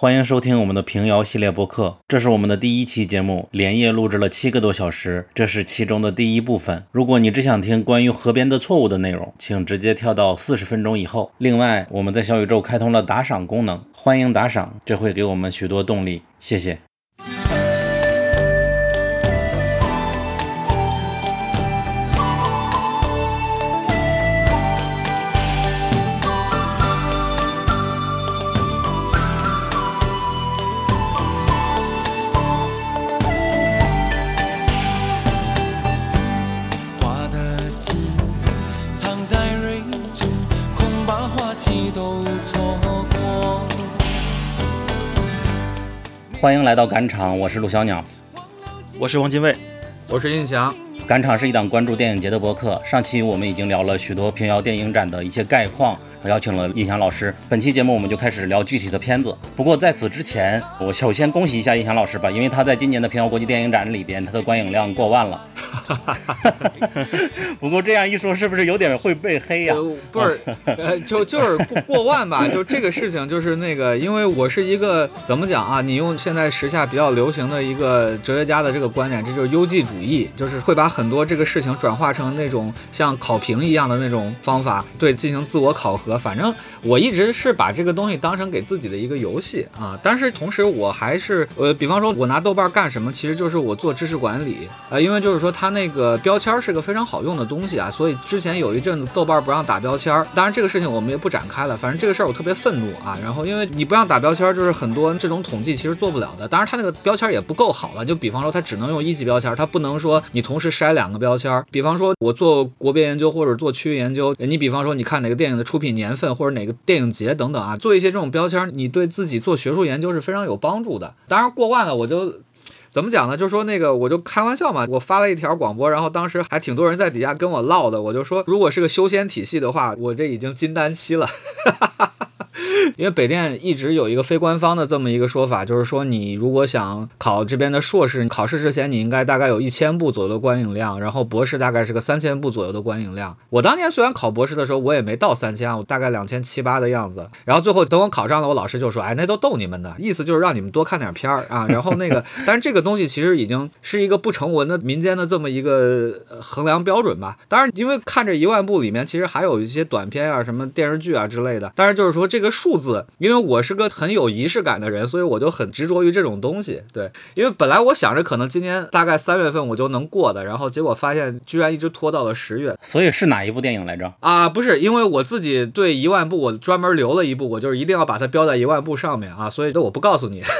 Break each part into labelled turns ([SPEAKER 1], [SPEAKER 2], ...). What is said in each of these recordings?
[SPEAKER 1] 欢迎收听我们的平遥系列播客，这是我们的第一期节目，连夜录制了七个多小时，这是其中的第一部分。如果你只想听关于河边的错误的内容，请直接跳到四十分钟以后。另外，我们在小宇宙开通了打赏功能，欢迎打赏，这会给我们许多动力，谢谢。欢迎来到赶场，我是陆小鸟。
[SPEAKER 2] 我是王金卫，
[SPEAKER 3] 我是印翔，
[SPEAKER 1] 赶场是一档关注电影节的博客。上期我们已经聊了许多平遥电影展的一些概况，邀请了印翔老师。本期节目我们就开始聊具体的片子。不过在此之前，我首先恭喜一下印翔老师吧，因为他在今年的平遥国际电影展里边，他的观影量过万了。不过这样一说，是不是有点会被黑呀、
[SPEAKER 3] 呃不是，呃，就就是过过万吧，就这个事情，就是那个，因为我是一个怎么讲啊？你用现在时下比较流行的一个哲学家的这个观点，这就是优绩主义，就是会把很多这个事情转化成那种像考评一样的那种方法，对，进行自我考核。反正我一直是把这个东西当成给自己的一个游戏啊，但是同时我还是，呃，比方说我拿豆瓣干什么，其实就是我做知识管理，呃，因为就是说它那个标签是个非常好用的东西啊，所以之前有一阵子豆瓣不让打标签，当然这个事情我们也不展开了，反正这个事儿我特别愤怒啊。然后因为你不让打标签，就是很多这种统计其实做不了的，当然它那个标签也不够好了，就比方说它只能用一级标签，它不能说你同时筛两个标签。比方说我做国别研究或者做区域研究，你比方说你看哪个电影的出品年份或者哪个电影节等等啊，做一些这种标签，你对自己做学术研究是非常有帮助的。当然过万了我就。怎么讲呢？就说那个，我就开玩笑嘛。我发了一条广播，然后当时还挺多人在底下跟我唠的。我就说，如果是个修仙体系的话，我这已经金丹期了。因为北电一直有一个非官方的这么一个说法，就是说你如果想考这边的硕士，考试之前你应该大概有一千部左右的观影量，然后博士大概是个三千部左右的观影量。我当年虽然考博士的时候我也没到三千，我大概两千七八的样子。然后最后等我考上了，我老师就说：“哎，那都逗你们的，意思就是让你们多看点片儿啊。”然后那个，但是这个东西其实已经是一个不成文的民间的这么一个衡量标准吧。当然，因为看这一万部里面，其实还有一些短片啊、什么电视剧啊之类的。但是就是说这个数字，因为我是个很有仪式感的人，所以我就很执着于这种东西。对，因为本来我想着可能今年大概三月份我就能过的，然后结果发现居然一直拖到了十月。
[SPEAKER 1] 所以是哪一部电影来着？
[SPEAKER 3] 啊，不是，因为我自己对一万部，我专门留了一部，我就是一定要把它标在一万部上面啊，所以这我不告诉你。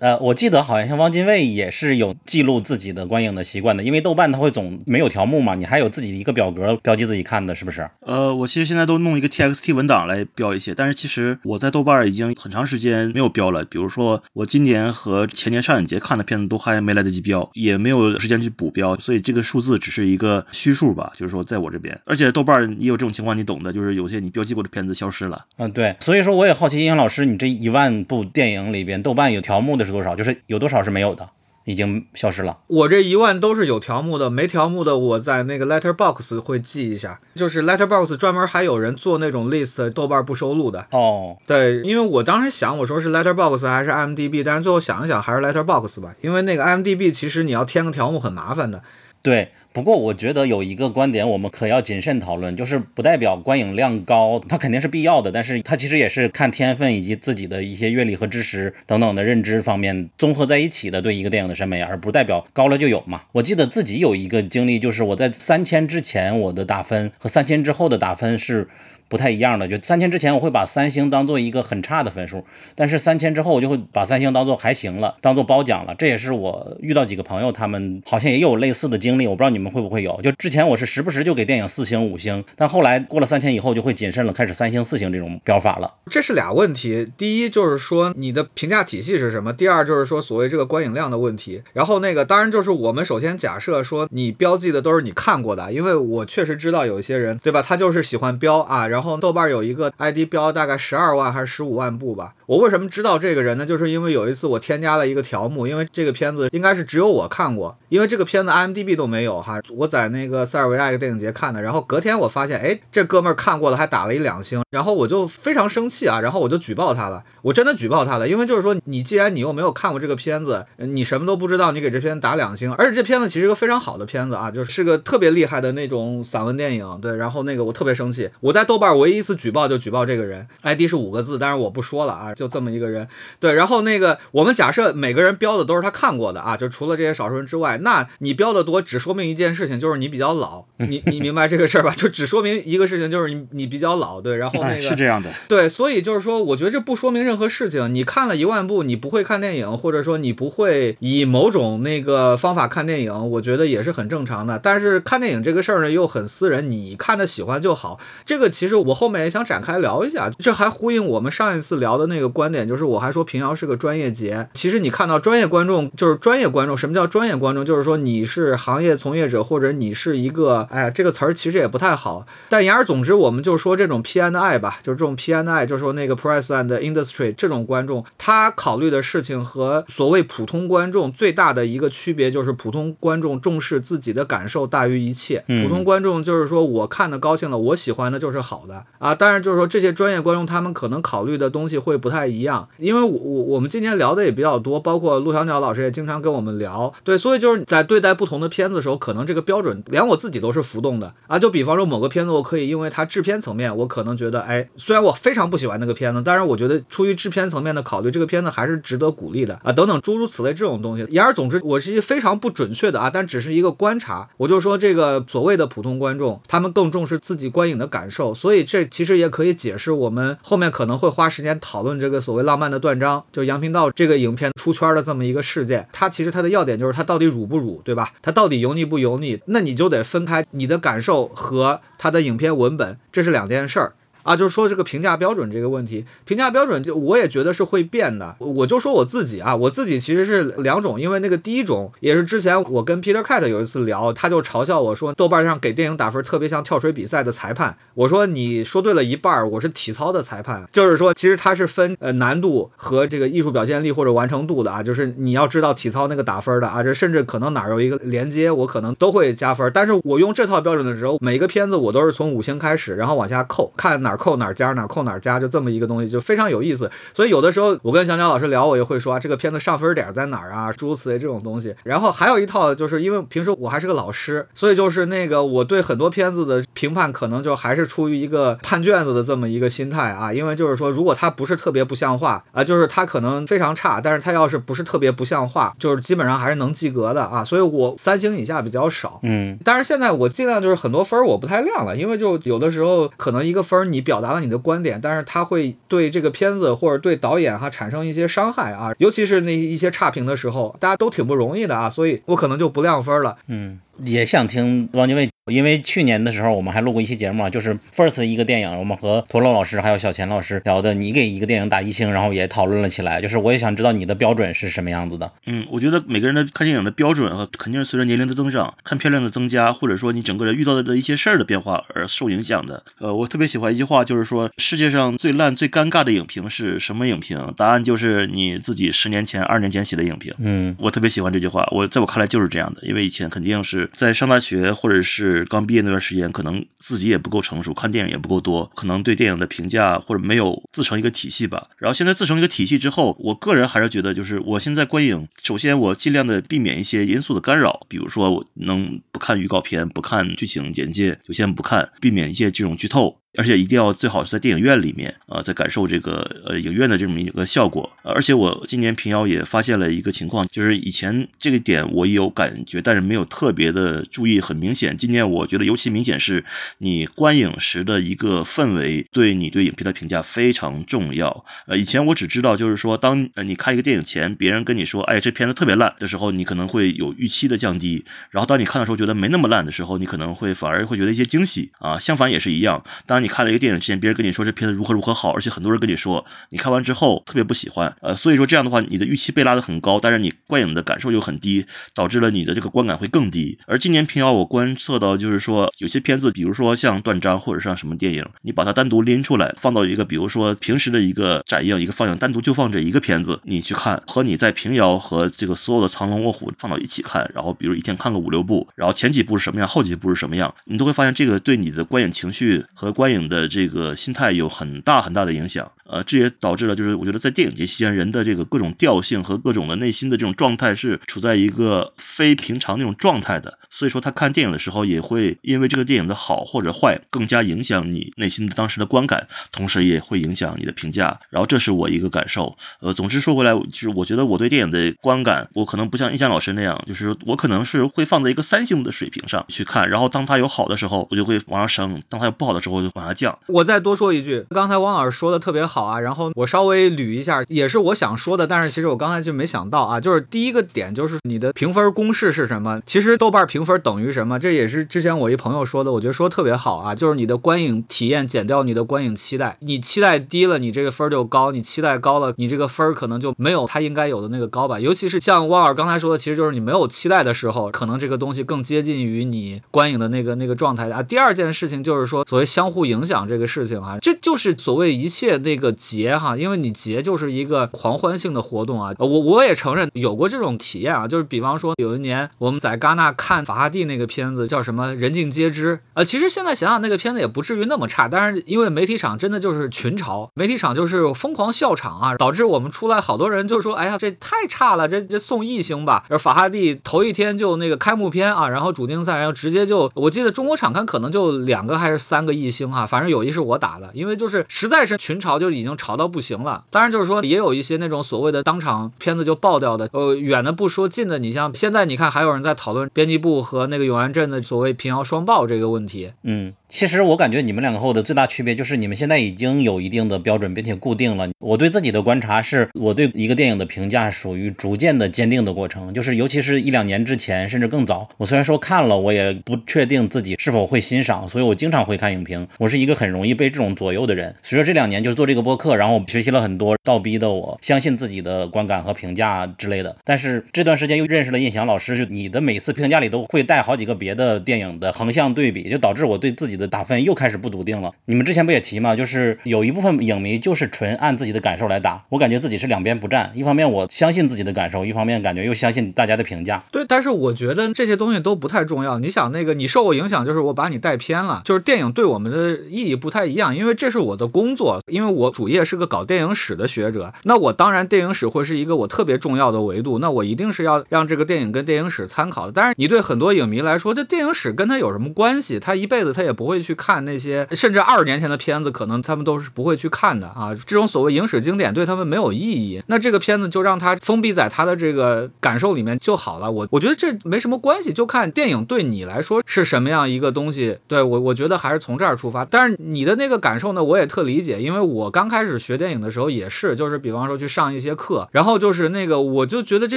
[SPEAKER 1] 呃，我记得好像像汪精卫也是有记录自己的观影的习惯的，因为豆瓣它会总没有条目嘛，你还有自己的一个表格标记自己看的，是不是？
[SPEAKER 2] 呃，我其实现在都弄一个 TXT 文文档来标一些，但是其实我在豆瓣已经很长时间没有标了。比如说我今年和前年上影节看的片子都还没来得及标，也没有时间去补标，所以这个数字只是一个虚数吧，就是说在我这边。而且豆瓣也有这种情况，你懂的，就是有些你标记过的片子消失了。
[SPEAKER 1] 嗯，对，所以说我也好奇，殷阳老师，你这一万部电影里边，豆瓣有条目的是多少？就是有多少是没有的，已经消失了。
[SPEAKER 3] 我这一万都是有条目的，没条目的我在那个 Letterbox 会记一下，就是 Letterbox 专门还有人做那种 list，豆瓣不收录的。
[SPEAKER 1] 哦，
[SPEAKER 3] 对，因为我当时想，我说是 Letterbox 还是 IMDB，但是最后想一想还是 Letterbox 吧，因为那个 IMDB 其实你要添个条目很麻烦的。
[SPEAKER 1] 对，不过我觉得有一个观点我们可要谨慎讨论，就是不代表观影量高，它肯定是必要的，但是它其实也是看天分以及自己的一些阅历和知识等等的认知方面综合在一起的对一个电影的审美，而不代表高了就有嘛。我记得自己有一个经历，就是我在三千之前我的打分和三千之后的打分是。不太一样的，就三千之前我会把三星当做一个很差的分数，但是三千之后我就会把三星当做还行了，当做褒奖了。这也是我遇到几个朋友，他们好像也有类似的经历，我不知道你们会不会有。就之前我是时不时就给电影四星、五星，但后来过了三千以后就会谨慎了，开始三星、四星这种标法了。
[SPEAKER 3] 这是俩问题，第一就是说你的评价体系是什么，第二就是说所谓这个观影量的问题。然后那个当然就是我们首先假设说你标记的都是你看过的，因为我确实知道有一些人，对吧？他就是喜欢标啊，然后然后豆瓣有一个。ID 标大概十二万还是十五万部吧。我为什么知道这个人呢？就是因为有一次我添加了一个条目，因为这个片子应该是只有我看过，因为这个片子 IMDB 都没有，哈，我在那个塞尔维亚一个电影节看的，然后隔天我发现，哎，这哥们儿看过了，还打了一两星，然后我就非常生气啊，然后我就举报他了，我真的举报他了，因为就是说，你既然你又没有看过这个片子，你什么都不知道，你给这片子打两星，而且这片子其实个非常好的片子啊，就是个特别厉害的那种散文电影，对，然后那个我特别生气，我在豆瓣唯一一次举报就举报这个人，ID 是五个字，但是我不说了啊，就这么一个人，对，然后那个我们假设每个人标的都是他看过的啊，就除了这些少数人之外，那你标的多只说明一件事情，就是你比较老，你你明白这个事儿吧？就只说明一个事情，就是你你比较老，对，然后那
[SPEAKER 2] 哎，
[SPEAKER 3] 个
[SPEAKER 2] 是这样的。
[SPEAKER 3] 对，所以就是说，我觉得这不说明任何事情。你看了一万部，你不会看电影，或者说你不会以某种那个方法看电影，我觉得也是很正常的。但是看电影这个事儿呢，又很私人，你看的喜欢就好。这个其实我后面也想展开聊一下，这还呼应我们上一次聊的那个观点，就是我还说平遥是个专业节。其实你看到专业观众就是专业观众，什么叫专业观众？就是说你是行业从业者，或者你是一个，哎呀，这个词儿其实也不太好。但言而总之，我们就说这种 P N I 吧，就是这种 P N I，就是说那个 Price and Industry 这种观众，他考虑的事情和所谓普通观众最大的一个区别，就是普通观众重视自己的感受大于一切。
[SPEAKER 1] 嗯
[SPEAKER 3] 普通观众就是说我看的高兴了，我喜欢的就是好好的啊。当然就是说这些专业观众他们可能考虑的东西会不太一样，因为我我我们今天聊的也比较多，包括陆小鸟老师也经常跟我们聊，对，所以就是在对待不同的片子的时候，可能这个标准连我自己都是浮动的啊。就比方说某个片子，我可以因为它制片层面，我可能觉得，哎，虽然我非常不喜欢那个片子，但是我觉得出于制片层面的考虑，这个片子还是值得鼓励的啊，等等诸如此类这种东西。言而总之，我是一个非常不准确的啊，但只是一个观察。我就说这个所谓的普通观众，他们更重视自己观影的感受，所所以这其实也可以解释我们后面可能会花时间讨论这个所谓浪漫的断章，就杨频道这个影片出圈的这么一个事件。它其实它的要点就是它到底乳不乳，对吧？它到底油腻不油腻？那你就得分开你的感受和它的影片文本，这是两件事儿。啊，就是说这个评价标准这个问题，评价标准就我也觉得是会变的。我就说我自己啊，我自己其实是两种，因为那个第一种也是之前我跟 Peter Cat 有一次聊，他就嘲笑我说豆瓣上给电影打分特别像跳水比赛的裁判。我说你说对了一半儿，我是体操的裁判，就是说其实它是分呃难度和这个艺术表现力或者完成度的啊，就是你要知道体操那个打分的啊，这甚至可能哪有一个连接，我可能都会加分。但是我用这套标准的时候，每个片子我都是从五星开始，然后往下扣，看哪儿扣哪加，哪扣哪加，就这么一个东西，就非常有意思。所以有的时候我跟香蕉老师聊，我也会说啊，这个片子上分点在哪儿啊，诸如此类这种东西。然后还有一套，就是因为平时我还是个老师，所以就是那个我对很多片子的评判，可能就还是出于一个判卷子的这么一个心态啊。因为就是说，如果它不是特别不像话啊，就是它可能非常差，但是它要是不是特别不像话，就是基本上还是能及格的啊。所以我三星以下比较少。
[SPEAKER 1] 嗯，
[SPEAKER 3] 但是现在我尽量就是很多分我不太亮了，因为就有的时候可能一个分你表达了你的观点，但是它会对这个片子或者对导演哈产生一些伤害啊，尤其是那一些差评的时候，大家都挺不容易的啊，所以我可能就不亮分了。
[SPEAKER 1] 嗯，也想听汪精卫，因为去年的时候我们还录过一期节目啊，就是 First 一个电影，我们和陀螺老师还有小钱老师聊的，你给一个电影打一星，然后也讨论了起来，就是我也想知道你的标准是什么样子的。
[SPEAKER 2] 嗯，我觉得每个人的看电影的标准和肯定是随着年龄的增长、看漂亮的增加，或者说你整个人遇到的一些事儿的变化而受影响的。呃，我特别喜欢一句话，就是说世界上最烂、最尴尬的影评是什么影评？答案就是你自己十年前、二年前写的影评。
[SPEAKER 1] 嗯
[SPEAKER 2] 我特别喜欢这句话，我在我看来就是这样的，因为以前肯定是在上大学或者是刚毕业那段时间，可能自己也不够成熟，看电影也不够多，可能对电影的评价或者没有自成一个体系吧。然后现在自成一个体系之后，我个人还是觉得，就是我现在观影，首先我尽量的避免一些因素的干扰，比如说我能不看预告片，不看剧情简介，就先不看，避免一些这种剧透。而且一定要最好是在电影院里面啊、在感受这个呃影院的这么一个效果。而且我今年平遥也发现了一个情况，就是以前这个点我也有感觉，但是没有特别的注意，很明显。今年我觉得尤其明显是你观影时的一个氛围，对你对影片的评价非常重要。呃，以前我只知道就是说，当呃你看一个电影前，别人跟你说，哎，这片子特别烂的时候，你可能会有预期的降低。然后当你看的时候觉得没那么烂的时候，你可能会反而会觉得一些惊喜啊。相反也是一样，当你看了一个电影之前，别人跟你说这片子如何如何好，而且很多人跟你说你看完之后特别不喜欢，呃，所以说这样的话，你的预期被拉得很高，但是你观影的感受又很低，导致了你的这个观感会更低。而今年平遥我观测到就是说，有些片子，比如说像断章或者像什么电影，你把它单独拎出来放到一个比如说平时的一个展映一个放映，单独就放这一个片子，你去看，和你在平遥和这个所有的藏龙卧虎放到一起看，然后比如一天看个五六部，然后前几部是什么样，后几部是什么样，你都会发现这个对你的观影情绪和观电影的这个心态有很大很大的影响。呃，这也导致了，就是我觉得在电影节期间，人的这个各种调性和各种的内心的这种状态是处在一个非平常那种状态的。所以说，他看电影的时候也会因为这个电影的好或者坏，更加影响你内心的当时的观感，同时也会影响你的评价。然后，这是我一个感受。呃，总之说回来，就是我觉得我对电影的观感，我可能不像印象老师那样，就是我可能是会放在一个三星的水平上去看。然后，当它有好的时候，我就会往上升；当它有不好的时候，我就往下降。
[SPEAKER 3] 我再多说一句，刚才汪老师说的特别好啊，然后我稍微捋一下，也是我想说的，但是其实我刚才就没想到啊，就是第一个点就是你的评分公式是什么？其实豆瓣评评分等于什么？这也是之前我一朋友说的，我觉得说特别好啊，就是你的观影体验减掉你的观影期待，你期待低了，你这个分就高；你期待高了，你这个分可能就没有它应该有的那个高吧。尤其是像汪老师刚才说的，其实就是你没有期待的时候，可能这个东西更接近于你观影的那个那个状态啊。第二件事情就是说，所谓相互影响这个事情啊，这就是所谓一切那个节哈，因为你节就是一个狂欢性的活动啊。我我也承认有过这种体验啊，就是比方说有一年我们在戛纳看法哈蒂那个片子叫什么《人尽皆知》呃，其实现在想想那个片子也不至于那么差，但是因为媒体场真的就是群嘲，媒体场就是疯狂笑场啊，导致我们出来好多人就说，哎呀这太差了，这这送一星吧。而法哈蒂头一天就那个开幕片啊，然后主竞赛，然后直接就我记得中国场刊可能就两个还是三个一星哈，反正有一是我打的，因为就是实在是群嘲就已经嘲到不行了。当然就是说也有一些那种所谓的当场片子就爆掉的，呃远的不说，近的你像现在你看还有人在讨论编辑部和那个永安镇的所谓平遥双爆这个问题。
[SPEAKER 1] 嗯，其实我感觉你们两个后的最大区别就是你们现在已经有一定的标准，并且固定了。我对自己的观察是，我对一个电影的评价属于逐渐的坚定的过程，就是尤其是一两年之前，甚至更早。我虽然说看了，我也不确定自己是否会欣赏，所以我经常会看影评。我是一个很容易被这种左右的人。随着这两年就是做这个播客，然后我学习了很多，倒逼的我相信自己的观感和评价之类的。但是这段时间又认识了印翔老师，就你的每次评价里都会带好几个别的电影的横向对比，就导致我对自己的打分又开始不笃定了。你们之前不也提吗？就是有一部分影迷就是纯按自己的感受来打，我感觉自己是两边不占。一方面我相信自己的感受，一方面感觉又相信大家的评价。
[SPEAKER 3] 对，但是我觉得这些东西都不太重要。你想，那个你受我影响，就是我把你带偏了，就是电影对我们的意义不太一样，因为这是我的工作，因为我主业是个搞电影史的学者，那我当然电影史会是一个我特别重要的维度，那我一定是要让这个电影跟电影史参考的。但是你对很多影迷来说，这电影史跟他有什么关系？他一辈子他也不会去看那些，甚至二十年前的片子，可能他们都是不会去看的啊。这种所谓影史经典对他们没有意义，那这个片子就让他封闭在他的这个感受里面就好了。我我觉得这没什么关系，就看电影对你来说是什么样一个东西。对我，我觉得还是从这儿出发。但是你的那个感受呢，我也特理解，因为我刚开始学电影的时候也是，就是比方说去上一些课，然后就是那个我就觉得这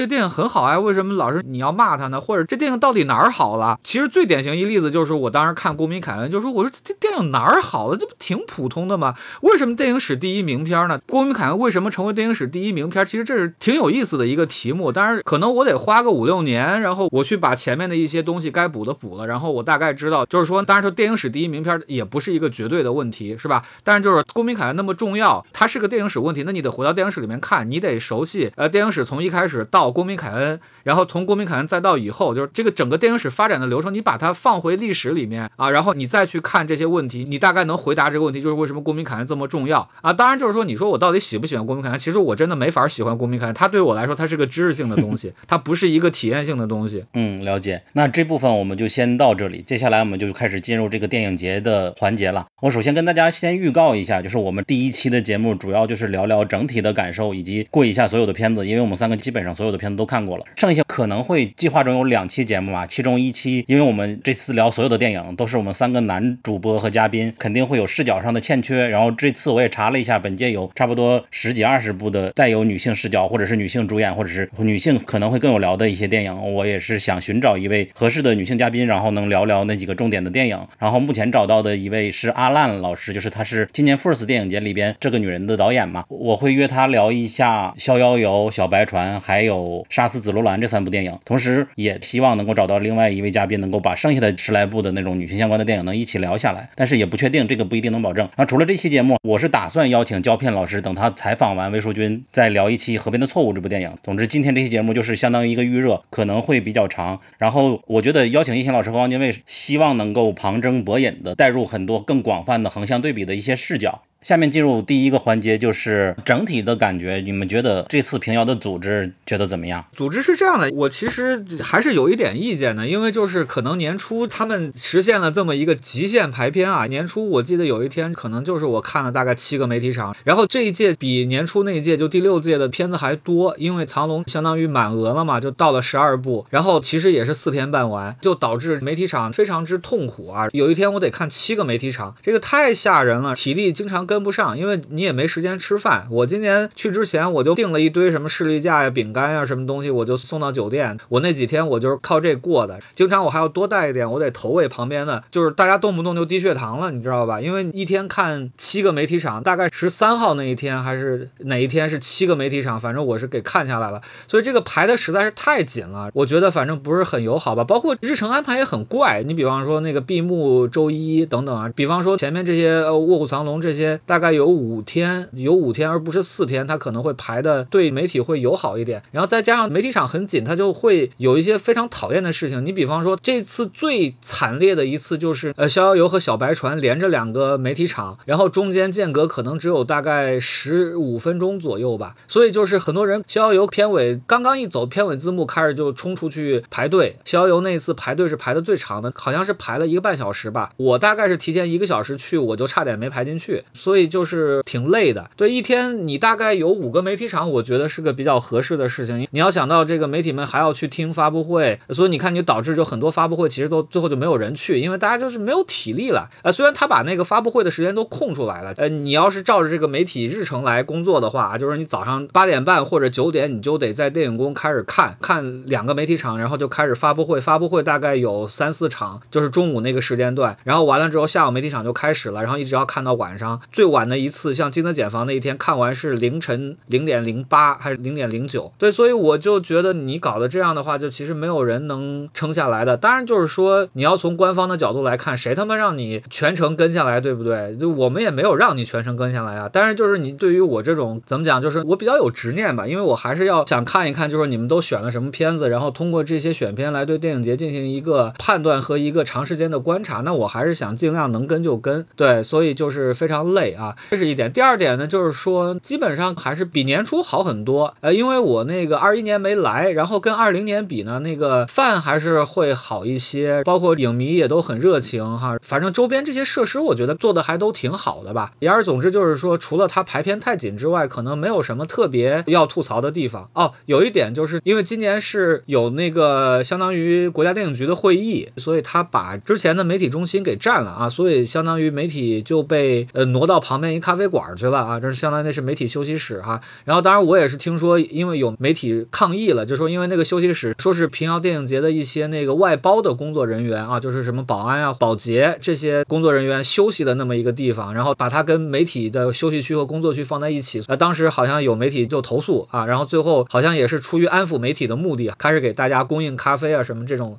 [SPEAKER 3] 个电影很好啊，为什么老是你要骂他呢？或者这电影到底哪儿好了？其实最典型一例子就是我当时看《公民凯恩》，就说我说这电影哪儿好了？这不挺普通的吗？为什么电影史第一名片呢？《郭明凯恩》为什么成为电影史第一名片？其实这是挺有意思的一个题目。当然，可能我得花个五六年，然后我去把前面的一些东西该补的补了，然后我大概知道，就是说，当然说电影史第一名片也不是一个绝对的问题，是吧？但是就是《郭明凯恩》那么重要，它是个电影史问题，那你得回到电影史里面看，你得熟悉呃电影史从一开始到《郭明凯恩》，然后从《郭明凯恩》再到以后，就是这个整个电影史发展的流程，你把它放回历史里面啊，然后你再去去看这些问题，你大概能回答这个问题，就是为什么《公民凯恩》这么重要啊？当然就是说，你说我到底喜不喜欢《公民凯恩》？其实我真的没法喜欢《公民凯恩》，它对我来说，它是个知识性的东西，它不是一个体验性的东西。
[SPEAKER 1] 嗯，了解。那这部分我们就先到这里，接下来我们就开始进入这个电影节的环节了。我首先跟大家先预告一下，就是我们第一期的节目主要就是聊聊整体的感受，以及过一下所有的片子，因为我们三个基本上所有的片子都看过了。剩下可能会计划中有两期节目嘛，其中一期因为我们这次聊所有的电影都是我们三个男。男主播和嘉宾，肯定会有视角上的欠缺。然后这次我也查了一下，本届有差不多十几二十部的带有女性视角，或者是女性主演，或者是女性可能会更有聊的一些电影。我也是想寻找一位合适的女性嘉宾，然后能聊聊那几个重点的电影。然后目前找到的一位是阿烂老师，就是他是今年 FIRST 电影节里边这个女人的导演嘛，我会约他聊一下《逍遥游》《小白船》还有《杀死紫罗兰》这三部电影，同时也希望能够找到另外一位嘉宾，能够把剩下的十来部的那种女性相关的电影能一一起聊下来。但是也不确定，这个不一定能保证。那除了这期节目，我是打算邀请胶片老师，等他采访完魏淑君，再聊一期《河边的错误》这部电影。总之，今天这期节目就是相当于一个预热，可能会比较长。然后我觉得邀请叶星老师和汪精卫，希望能够旁征博引的带入很多更广泛的横向对比的一些视角。下面进入第一个环节，就是整体的感觉。你们觉得这次平遥的组织觉得怎么样？
[SPEAKER 3] 组织是这样的，我其实还是有一点意见的，因为就是可能年初他们实现了这么一个极限排片啊。年初我记得有一天，可能就是我看了大概七个媒体场，然后这一届比年初那一届就第六届的片子还多，因为藏龙相当于满额了嘛，就到了十二部，然后其实也是四天办完，就导致媒体场非常之痛苦啊。有一天我得看七个媒体场，这个太吓人了，体力经常跟跟不上，因为你也没时间吃饭。我今年去之前我就订了一堆什么士力架呀、饼干呀什么东西，我就送到酒店。我那几天我就是靠这过的，经常我还要多带一点，我得投喂旁边的，就是大家动不动就低血糖了，你知道吧？因为一天看七个媒体场，大概十三号那一天还是哪一天是七个媒体场，反正我是给看下来了。所以这个排的实在是太紧了，我觉得反正不是很友好吧。包括日程安排也很怪，你比方说那个闭幕周一等等啊，比方说前面这些《卧虎藏龙》这些，大概有五天，有五天而不是四天，它可能会排的对媒体会友好一点。然后再加上媒体场很紧，它就会有一些非常讨厌的事情。你比方说这次最惨烈的一次就是呃《逍遥游》和《小白船》连着两个媒体场，然后中间间隔可能只有大概十五分钟左右吧。所以就是很多人《逍遥游》片尾刚刚一走，片尾字幕开始就冲出去排队。《逍遥游》那次排队是排的最长的，好像是排了一个半小时吧。我大概是提前一个小时去，我就差点没排进去，所以就是挺累的。对，一天你大概有五个媒体场，我觉得是个比较合适的事情。你要想到这个媒体们还要去听发布会，所以你看，你导致就很多发布会其实都最后就没有人去，因为大家就是没有体力了。呃，虽然他把那个发布会的时间都空出来了，呃，你要是照着这个媒体日程来工作的话，就是你早上八点半或者九点你就得在电影宫开始看看两个媒体场，然后就开始发布会。发布会大概有三四场，就是中午那个时间段，然后完了之后下午媒体场就开始了，然后一直要看到晚上。最晚的一次像金泽检房那一天看完是凌晨零点零八还是零点零九？对，所以我就觉得你搞得这样的话，就其实没有人能撑下来的。当然就是说你要从官方的角度来看，谁他妈让你全程跟下来，对不对？就我们也没有让你全程跟下来啊。但是就是你对于我这种怎么讲，就是我比较有执念吧，因为我还是要想看一看，就是你们都选了什么片子，然后通过这些选片来对电影节进行一个判断和一个长时间的观察。那我还是想尽量能跟就跟，对，所以就是非常累啊，这是一点。第二点呢，就是说基本上还是比年初好很多。呃，因为我那个二一年没来，然后跟二零年比呢，那个饭还是会好一些，包括影迷也都很热情哈。反正周边这些设施，我觉得做的还都挺好的吧。言而总之就是说，除了它排片太紧之外，可能没有什么特别要吐槽的地方。哦，有一点就是因为今年是有那个相当于国家电影局的会议，所以他把之前的媒体中心给占了啊，所以相当于媒体就被呃挪到到旁边一咖啡馆去了啊，这是相当于那是媒体休息室哈。然后当然我也是听说，因为有媒体抗议了，就说因为那个休息室说是平遥电影节的一些那个外包的工作人员啊，就是什么保安啊、保洁这些工作人员休息的那么一个地方，然后把它跟媒体的休息区和工作区放在一起。呃，当时好像有媒体就投诉啊，然后最后好像也是出于安抚媒体的目的，开始给大家供应咖啡啊什么这种，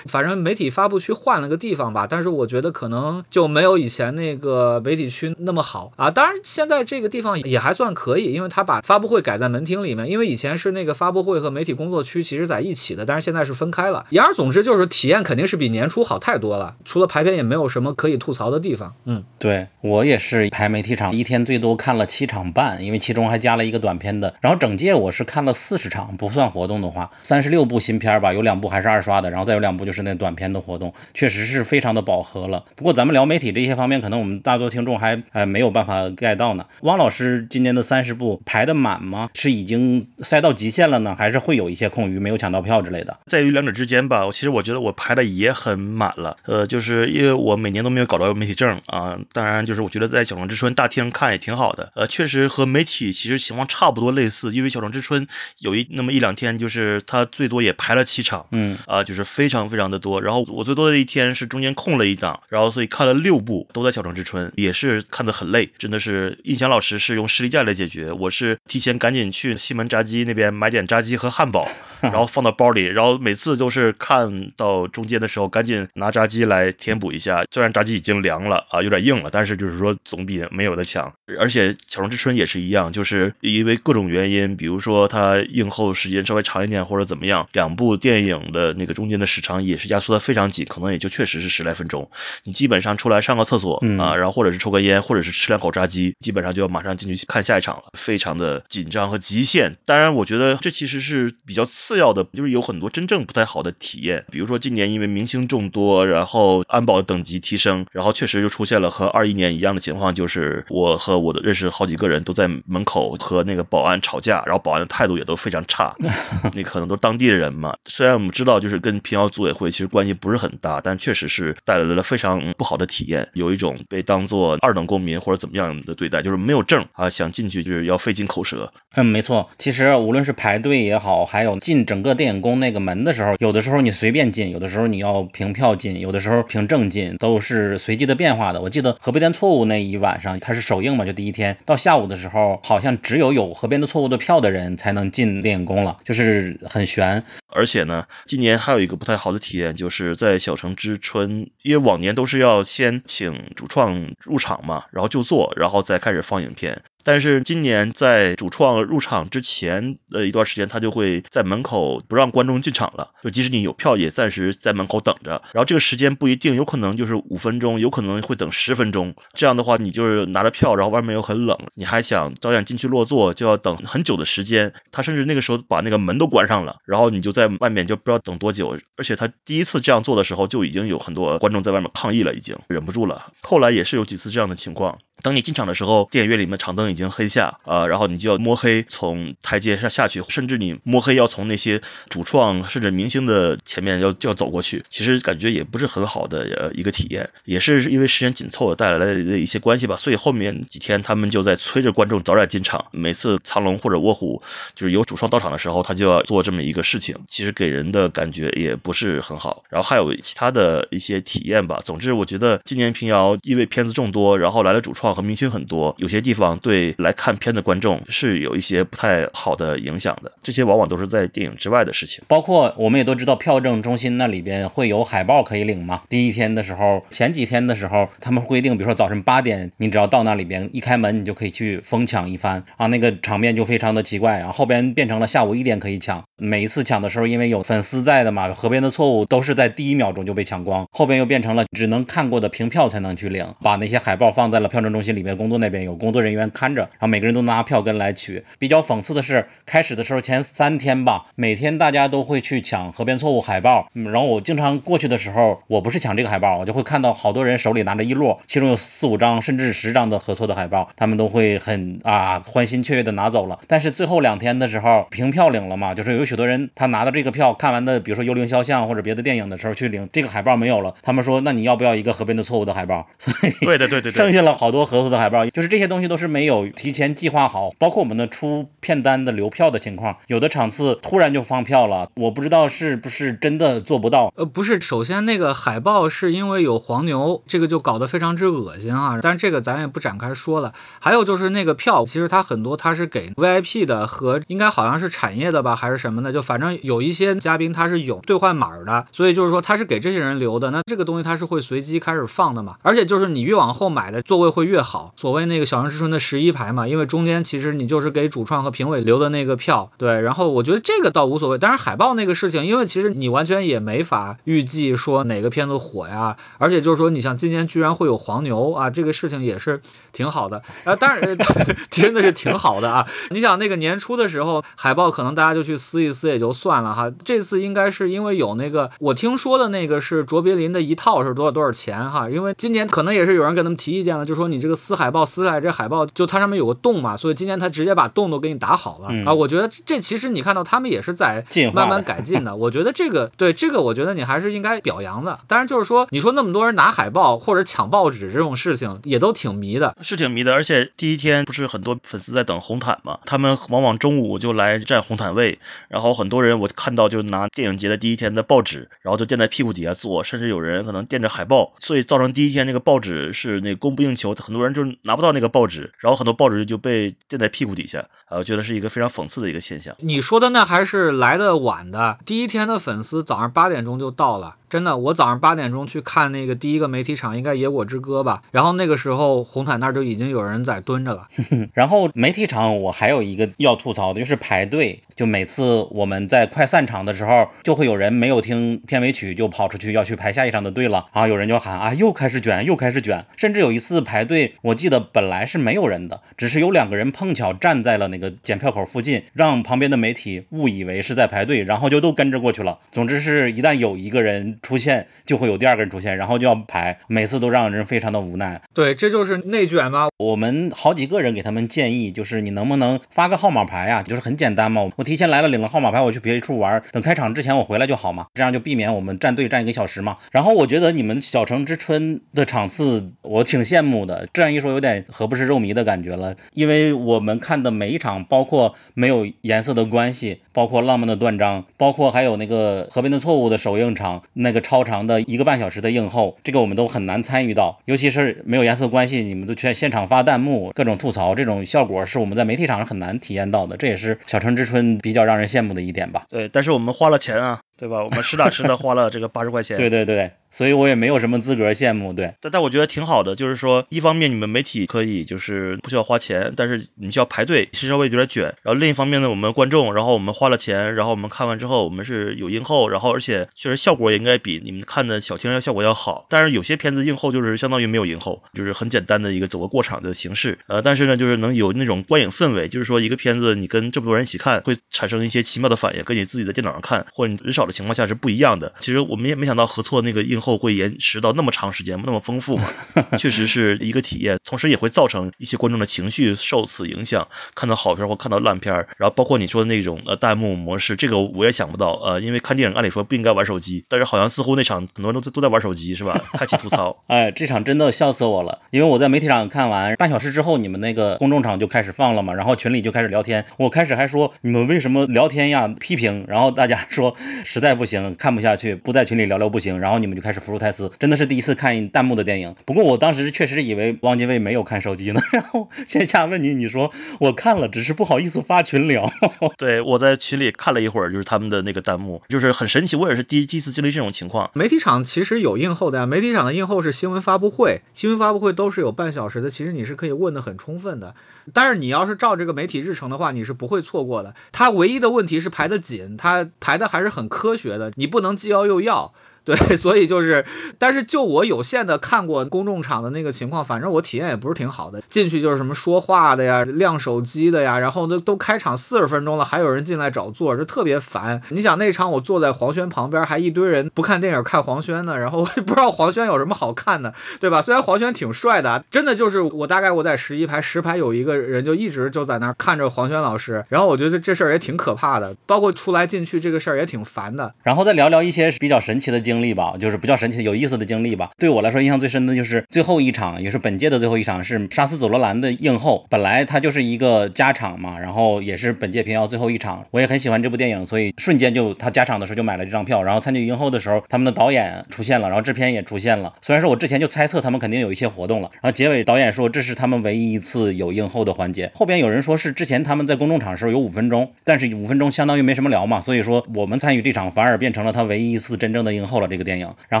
[SPEAKER 3] 反正媒体发布区换了个地方吧。但是我觉得可能就没有以前那个媒体区那么好啊。当然现在这个地方也还算可以，因为他把发布会改在门厅里面，因为以前是那个发布会和媒体工作区其实在一起的，但是现在是分开了。言而总之就是体验肯定是比年初好太多了，除了排片也没有什么可以吐槽的地方。嗯，
[SPEAKER 1] 对我也是排媒体场，一天最多看了七场半，因为其中还加了一个短片的。然后整届我是看了四十场，不算活动的话，三十六部新片吧，有两部还是二刷的，然后再有两部就是那短片的活动，确实是非常的饱和了。不过咱们聊媒体这些方面，可能我们大多听众还呃没有办法盖到呢。汪老师今年的三十部排的满吗？是已经塞到极限了呢，还是会有一些空余没有抢到票之类的？
[SPEAKER 2] 在于两者之间吧，其实我觉得我排的也很满了。呃，就是因为我每年都没有搞到媒体证啊。当然，就是我觉得在小城之春大厅看也挺好的。呃，确实和媒体其实情况差不多类似，因为小城之春有一那么一两天，就是他最多也排了七场，
[SPEAKER 1] 嗯
[SPEAKER 2] 啊，就是非常非常的多。然后我最多的一天是中间空了一档，然后所以看了六部都在小城之春，也是看看得很累，真的是。印象老师是用士力架来解决，我是提前赶紧去西门炸鸡那边买点炸鸡和汉堡。然后放到包里，然后每次都是看到中间的时候，赶紧拿炸鸡来填补一下。虽然炸鸡已经凉了啊，有点硬了，但是就是说总比没有的强。而且《小城之春》也是一样，就是因为各种原因，比如说它映后时间稍微长一点或者怎么样，两部电影的那个中间的时长也是压缩的非常紧，可能也就确实是十来分钟。你基本上出来上个厕所啊，然后或者是抽根烟，或者是吃两口炸鸡，基本上就要马上进去看下一场了，非常的紧张和极限。当然，我觉得这其实是比较次。次要的就是有很多真正不太好的体验，比如说今年因为明星众多，然后安保等级提升，然后确实就出现了和二一年一样的情况，就是我和我的认识好几个人都在门口和那个保安吵架，然后保安的态度也都非常差。那可能都是当地的人嘛。虽然我们知道就是跟平遥组委会其实关系不是很大，但确实是带来了非常不好的体验，有一种被当做二等公民或者怎么样的对待，就是没有证啊，想进去就是要费尽口舌。
[SPEAKER 1] 嗯，没错。其实无论是排队也好，还有进。整个电影宫那个门的时候，有的时候你随便进，有的时候你要凭票进，有的时候凭证进，都是随机的变化的。我记得河边的错误那一晚上，它是首映嘛，就第一天到下午的时候，好像只有有河边的错误的票的人才能进电影宫了，就是很悬。
[SPEAKER 2] 而且呢，今年还有一个不太好的体验，就是在小城之春，因为往年都是要先请主创入场嘛，然后就坐，然后再开始放影片。但是今年在主创入场之前的一段时间，他就会在门口不让观众进场了。就即使你有票，也暂时在门口等着。然后这个时间不一定，有可能就是五分钟，有可能会等十分钟。这样的话，你就是拿着票，然后外面又很冷，你还想导演进去落座，就要等很久的时间。他甚至那个时候把那个门都关上了，然后你就在外面就不知道等多久。而且他第一次这样做的时候，就已经有很多观众在外面抗议了，已经忍不住了。后来也是有几次这样的情况。等你进场的时候，电影院里面场灯已经黑下啊，然后你就要摸黑从台阶上下去，甚至你摸黑要从那些主创甚至明星的前面要就要走过去，其实感觉也不是很好的呃一个体验，也是因为时间紧凑带来的一些关系吧。所以后面几天他们就在催着观众早点进场。每次苍龙或者卧虎就是有主创到场的时候，他就要做这么一个事情，其实给人的感觉也不是很好。然后还有其他的一些体验吧。总之，我觉得今年平遥因为片子众多，然后来了主创。和明星很多，有些地方对来看片的观众是有一些不太好的影响的。这些往往都是在电影之外的事情。
[SPEAKER 1] 包括我们也都知道，票证中心那里边会有海报可以领嘛。第一天的时候，前几天的时候，他们规定，比如说早晨八点，你只要到那里边一开门，你就可以去疯抢一番啊，那个场面就非常的奇怪。然后后边变成了下午一点可以抢，每一次抢的时候，因为有粉丝在的嘛，河边的错误都是在第一秒钟就被抢光。后边又变成了只能看过的凭票才能去领，把那些海报放在了票证中。心里面工作那边有工作人员看着，然后每个人都拿票根来取。比较讽刺的是，开始的时候前三天吧，每天大家都会去抢《河边错误》海报。然后我经常过去的时候，我不是抢这个海报，我就会看到好多人手里拿着一摞，其中有四五张甚至十张的合错的海报，他们都会很啊欢欣雀跃的拿走了。但是最后两天的时候，凭票领了嘛，就是有许多人他拿到这个票看完的，比如说《幽灵肖像》或者别的电影的时候去领这个海报没有了，他们说那你要不要一个《河边的错误》的海报？所以
[SPEAKER 2] 对对对对，
[SPEAKER 1] 剩下了好多。合作的海报就是这些东西都是没有提前计划好，包括我们的出片单的流票的情况，有的场次突然就放票了，我不知道是不是真的做不到。
[SPEAKER 3] 呃，不是，首先那个海报是因为有黄牛，这个就搞得非常之恶心啊。但是这个咱也不展开说了。还有就是那个票，其实它很多它是给 VIP 的和应该好像是产业的吧，还是什么的，就反正有一些嘉宾他是有兑换码的，所以就是说他是给这些人留的。那这个东西它是会随机开始放的嘛，而且就是你越往后买的座位会越。越好，所谓那个小城之春的十一排嘛，因为中间其实你就是给主创和评委留的那个票，对。然后我觉得这个倒无所谓，但是海报那个事情，因为其实你完全也没法预计说哪个片子火呀，而且就是说你像今年居然会有黄牛啊，这个事情也是挺好的啊，当然 真的是挺好的啊。你想那个年初的时候，海报可能大家就去撕一撕也就算了哈，这次应该是因为有那个我听说的那个是卓别林的一套是多少多少钱哈，因为今年可能也是有人跟他们提意见了，就说你。这个撕海报撕下来，这海报就它上面有个洞嘛，所以今年他直接把洞都给你打好了、
[SPEAKER 1] 嗯
[SPEAKER 3] 啊。我觉得这其实你看到他们也是在慢慢改进的。我觉得这个对这个，我觉得你还是应该表扬的。当然就是说，你说那么多人拿海报或者抢报纸这种事情，也都挺迷的。
[SPEAKER 2] 是挺迷的，而且第一天不是很多粉丝在等红毯嘛，他们往往中午就来占红毯位，然后很多人我看到就拿电影节的第一天的报纸，然后就垫在屁股底下坐，甚至有人可能垫着海报，所以造成第一天那个报纸是那供不应求，很多人就拿不到那个报纸，然后很多报纸就被垫在屁股底下，啊，我觉得是一个非常讽刺的一个现象。
[SPEAKER 3] 你说的那还是来的晚的，第一天的粉丝早上八点钟就到了。真的，我早上八点钟去看那个第一个媒体场，应该《野果之歌》吧。然后那个时候红毯那儿就已经有人在蹲着了。
[SPEAKER 1] 然后媒体场我还有一个要吐槽的，就是排队。就每次我们在快散场的时候，就会有人没有听片尾曲就跑出去要去排下一场的队了，然后有人就喊啊又开始卷又开始卷，甚至有一次排队，我记得本来是没有人的，只是有两个人碰巧站在了那个检票口附近，让旁边的媒体误以为是在排队，然后就都跟着过去了。总之是一旦有一个人出现，就会有第二个人出现，然后就要排，每次都让人非常的无奈。
[SPEAKER 3] 对，这就是内卷嘛。
[SPEAKER 1] 我们好几个人给他们建议，就是你能不能发个号码牌呀、就是很简单嘛，我提前来了领了号码牌，我去别处玩，等开场之前我回来就好嘛，这样就避免我们站队站一个小时嘛。然后我觉得你们小城之春的场次我挺羡慕的，这样一说有点何不是肉糜的感觉了，因为我们看的每一场，包括没有颜色的关系，包括浪漫的断章，包括还有那个河边的错误的首映场，那个超长的一个半小时的映后，这个我们都很难参与到，尤其是没有颜色关系，你们都全现场发弹幕，各种吐槽，这种效果是我们在媒体场上很难体验到的，这也是小城之春比较让人羡慕的一点吧。
[SPEAKER 2] 对，但是我们花了钱啊，对吧？我们实打实的花了这个八十块钱。
[SPEAKER 1] 对对对，所以我也没有什么资格羡慕。对，
[SPEAKER 2] 但但我觉得挺好的，就是说，一方面你们媒体可以就是不需要花钱，但是你需要排队，是稍微有点卷。然后另一方面呢，我们观众，然后我们花了钱，然后我们看完之后，我们是有映后，然后而且确实效果也应该比你们看的小厅要效果要好。但是有些片子映后就是相当于没有映后，就是很简单的一个走个过场的形式。呃，但是呢，就是能有那种观影氛围，就是说一个片子你跟这么多人一起看，会产生一些奇妙的反应，跟你自己在电脑上看或者你人少的情况下是不一样的。其实我们也没想到合作那个映后会延迟到那么长时间，那么丰富嘛。确实是一个体验，同时也会造成一些观众的情绪受此影响，看到好片儿或看到烂片儿，然后包括你说的那种呃弹幕模式，这个我也想不到，呃，因为看电影按理说不应该玩手机，但是好像似乎那场很多人都在都在玩手机，是吧？开启吐槽，
[SPEAKER 1] 哎，这场真的笑死我了，因为我在媒体上看完半小时之后，你们那个公众场就开始放了嘛，然后群里就开始聊天。我开始还说你们为什么聊天呀，批评，然后大家说实在不行，看不下去，不在群里聊聊不行，然后你们就开始复述台词，真的是第一次看弹幕的电影。不过我当时确实以为汪精卫没有看手机呢，然后线下问你，你说我看了，只是不好意思发群聊。
[SPEAKER 2] 对我在群里看了一会儿，就是他们的那个弹幕，就是很神奇，我也是第一第一次经历这种情况。
[SPEAKER 3] 媒体场其实有映后的呀，媒体场的映后是新闻发布会，新闻发布会都是有半小时的，其实你是可以问的很充分的。但是你要是照这个媒体日程的话，你是不会错过的。它唯一的问题是排得紧，它排的还是很科学的，你不能既要又要。对，所以就是，但是就我有限的看过公众场的那个情况，反正我体验也不是挺好的。进去就是什么说话的呀、亮手机的呀，然后都都开场四十分钟了，还有人进来找座，就特别烦。你想那场我坐在黄轩旁边，还一堆人不看电影看黄轩呢，然后我也不知道黄轩有什么好看的，对吧？虽然黄轩挺帅的，真的就是我大概我在十一排十排有一个人就一直就在那儿看着黄轩老师，然后我觉得这事儿也挺可怕的，包括出来进去这个事儿也挺烦的。
[SPEAKER 1] 然后再聊聊一些比较神奇的经经历吧，就是比较神奇、有意思的经历吧。对我来说，印象最深的就是最后一场，也是本届的最后一场，是《杀死佐罗兰》的映后。本来它就是一个加场嘛，然后也是本届平遥最后一场。我也很喜欢这部电影，所以瞬间就他加场的时候就买了这张票。然后参与映后的时候，他们的导演出现了，然后制片也出现了。虽然说我之前就猜测他们肯定有一些活动了，然后结尾导演说这是他们唯一一次有映后的环节。后边有人说是之前他们在公众场的时候有五分钟，但是五分钟相当于没什么聊嘛，所以说我们参与这场反而变成了他唯一一次真正的映后了这个电影。然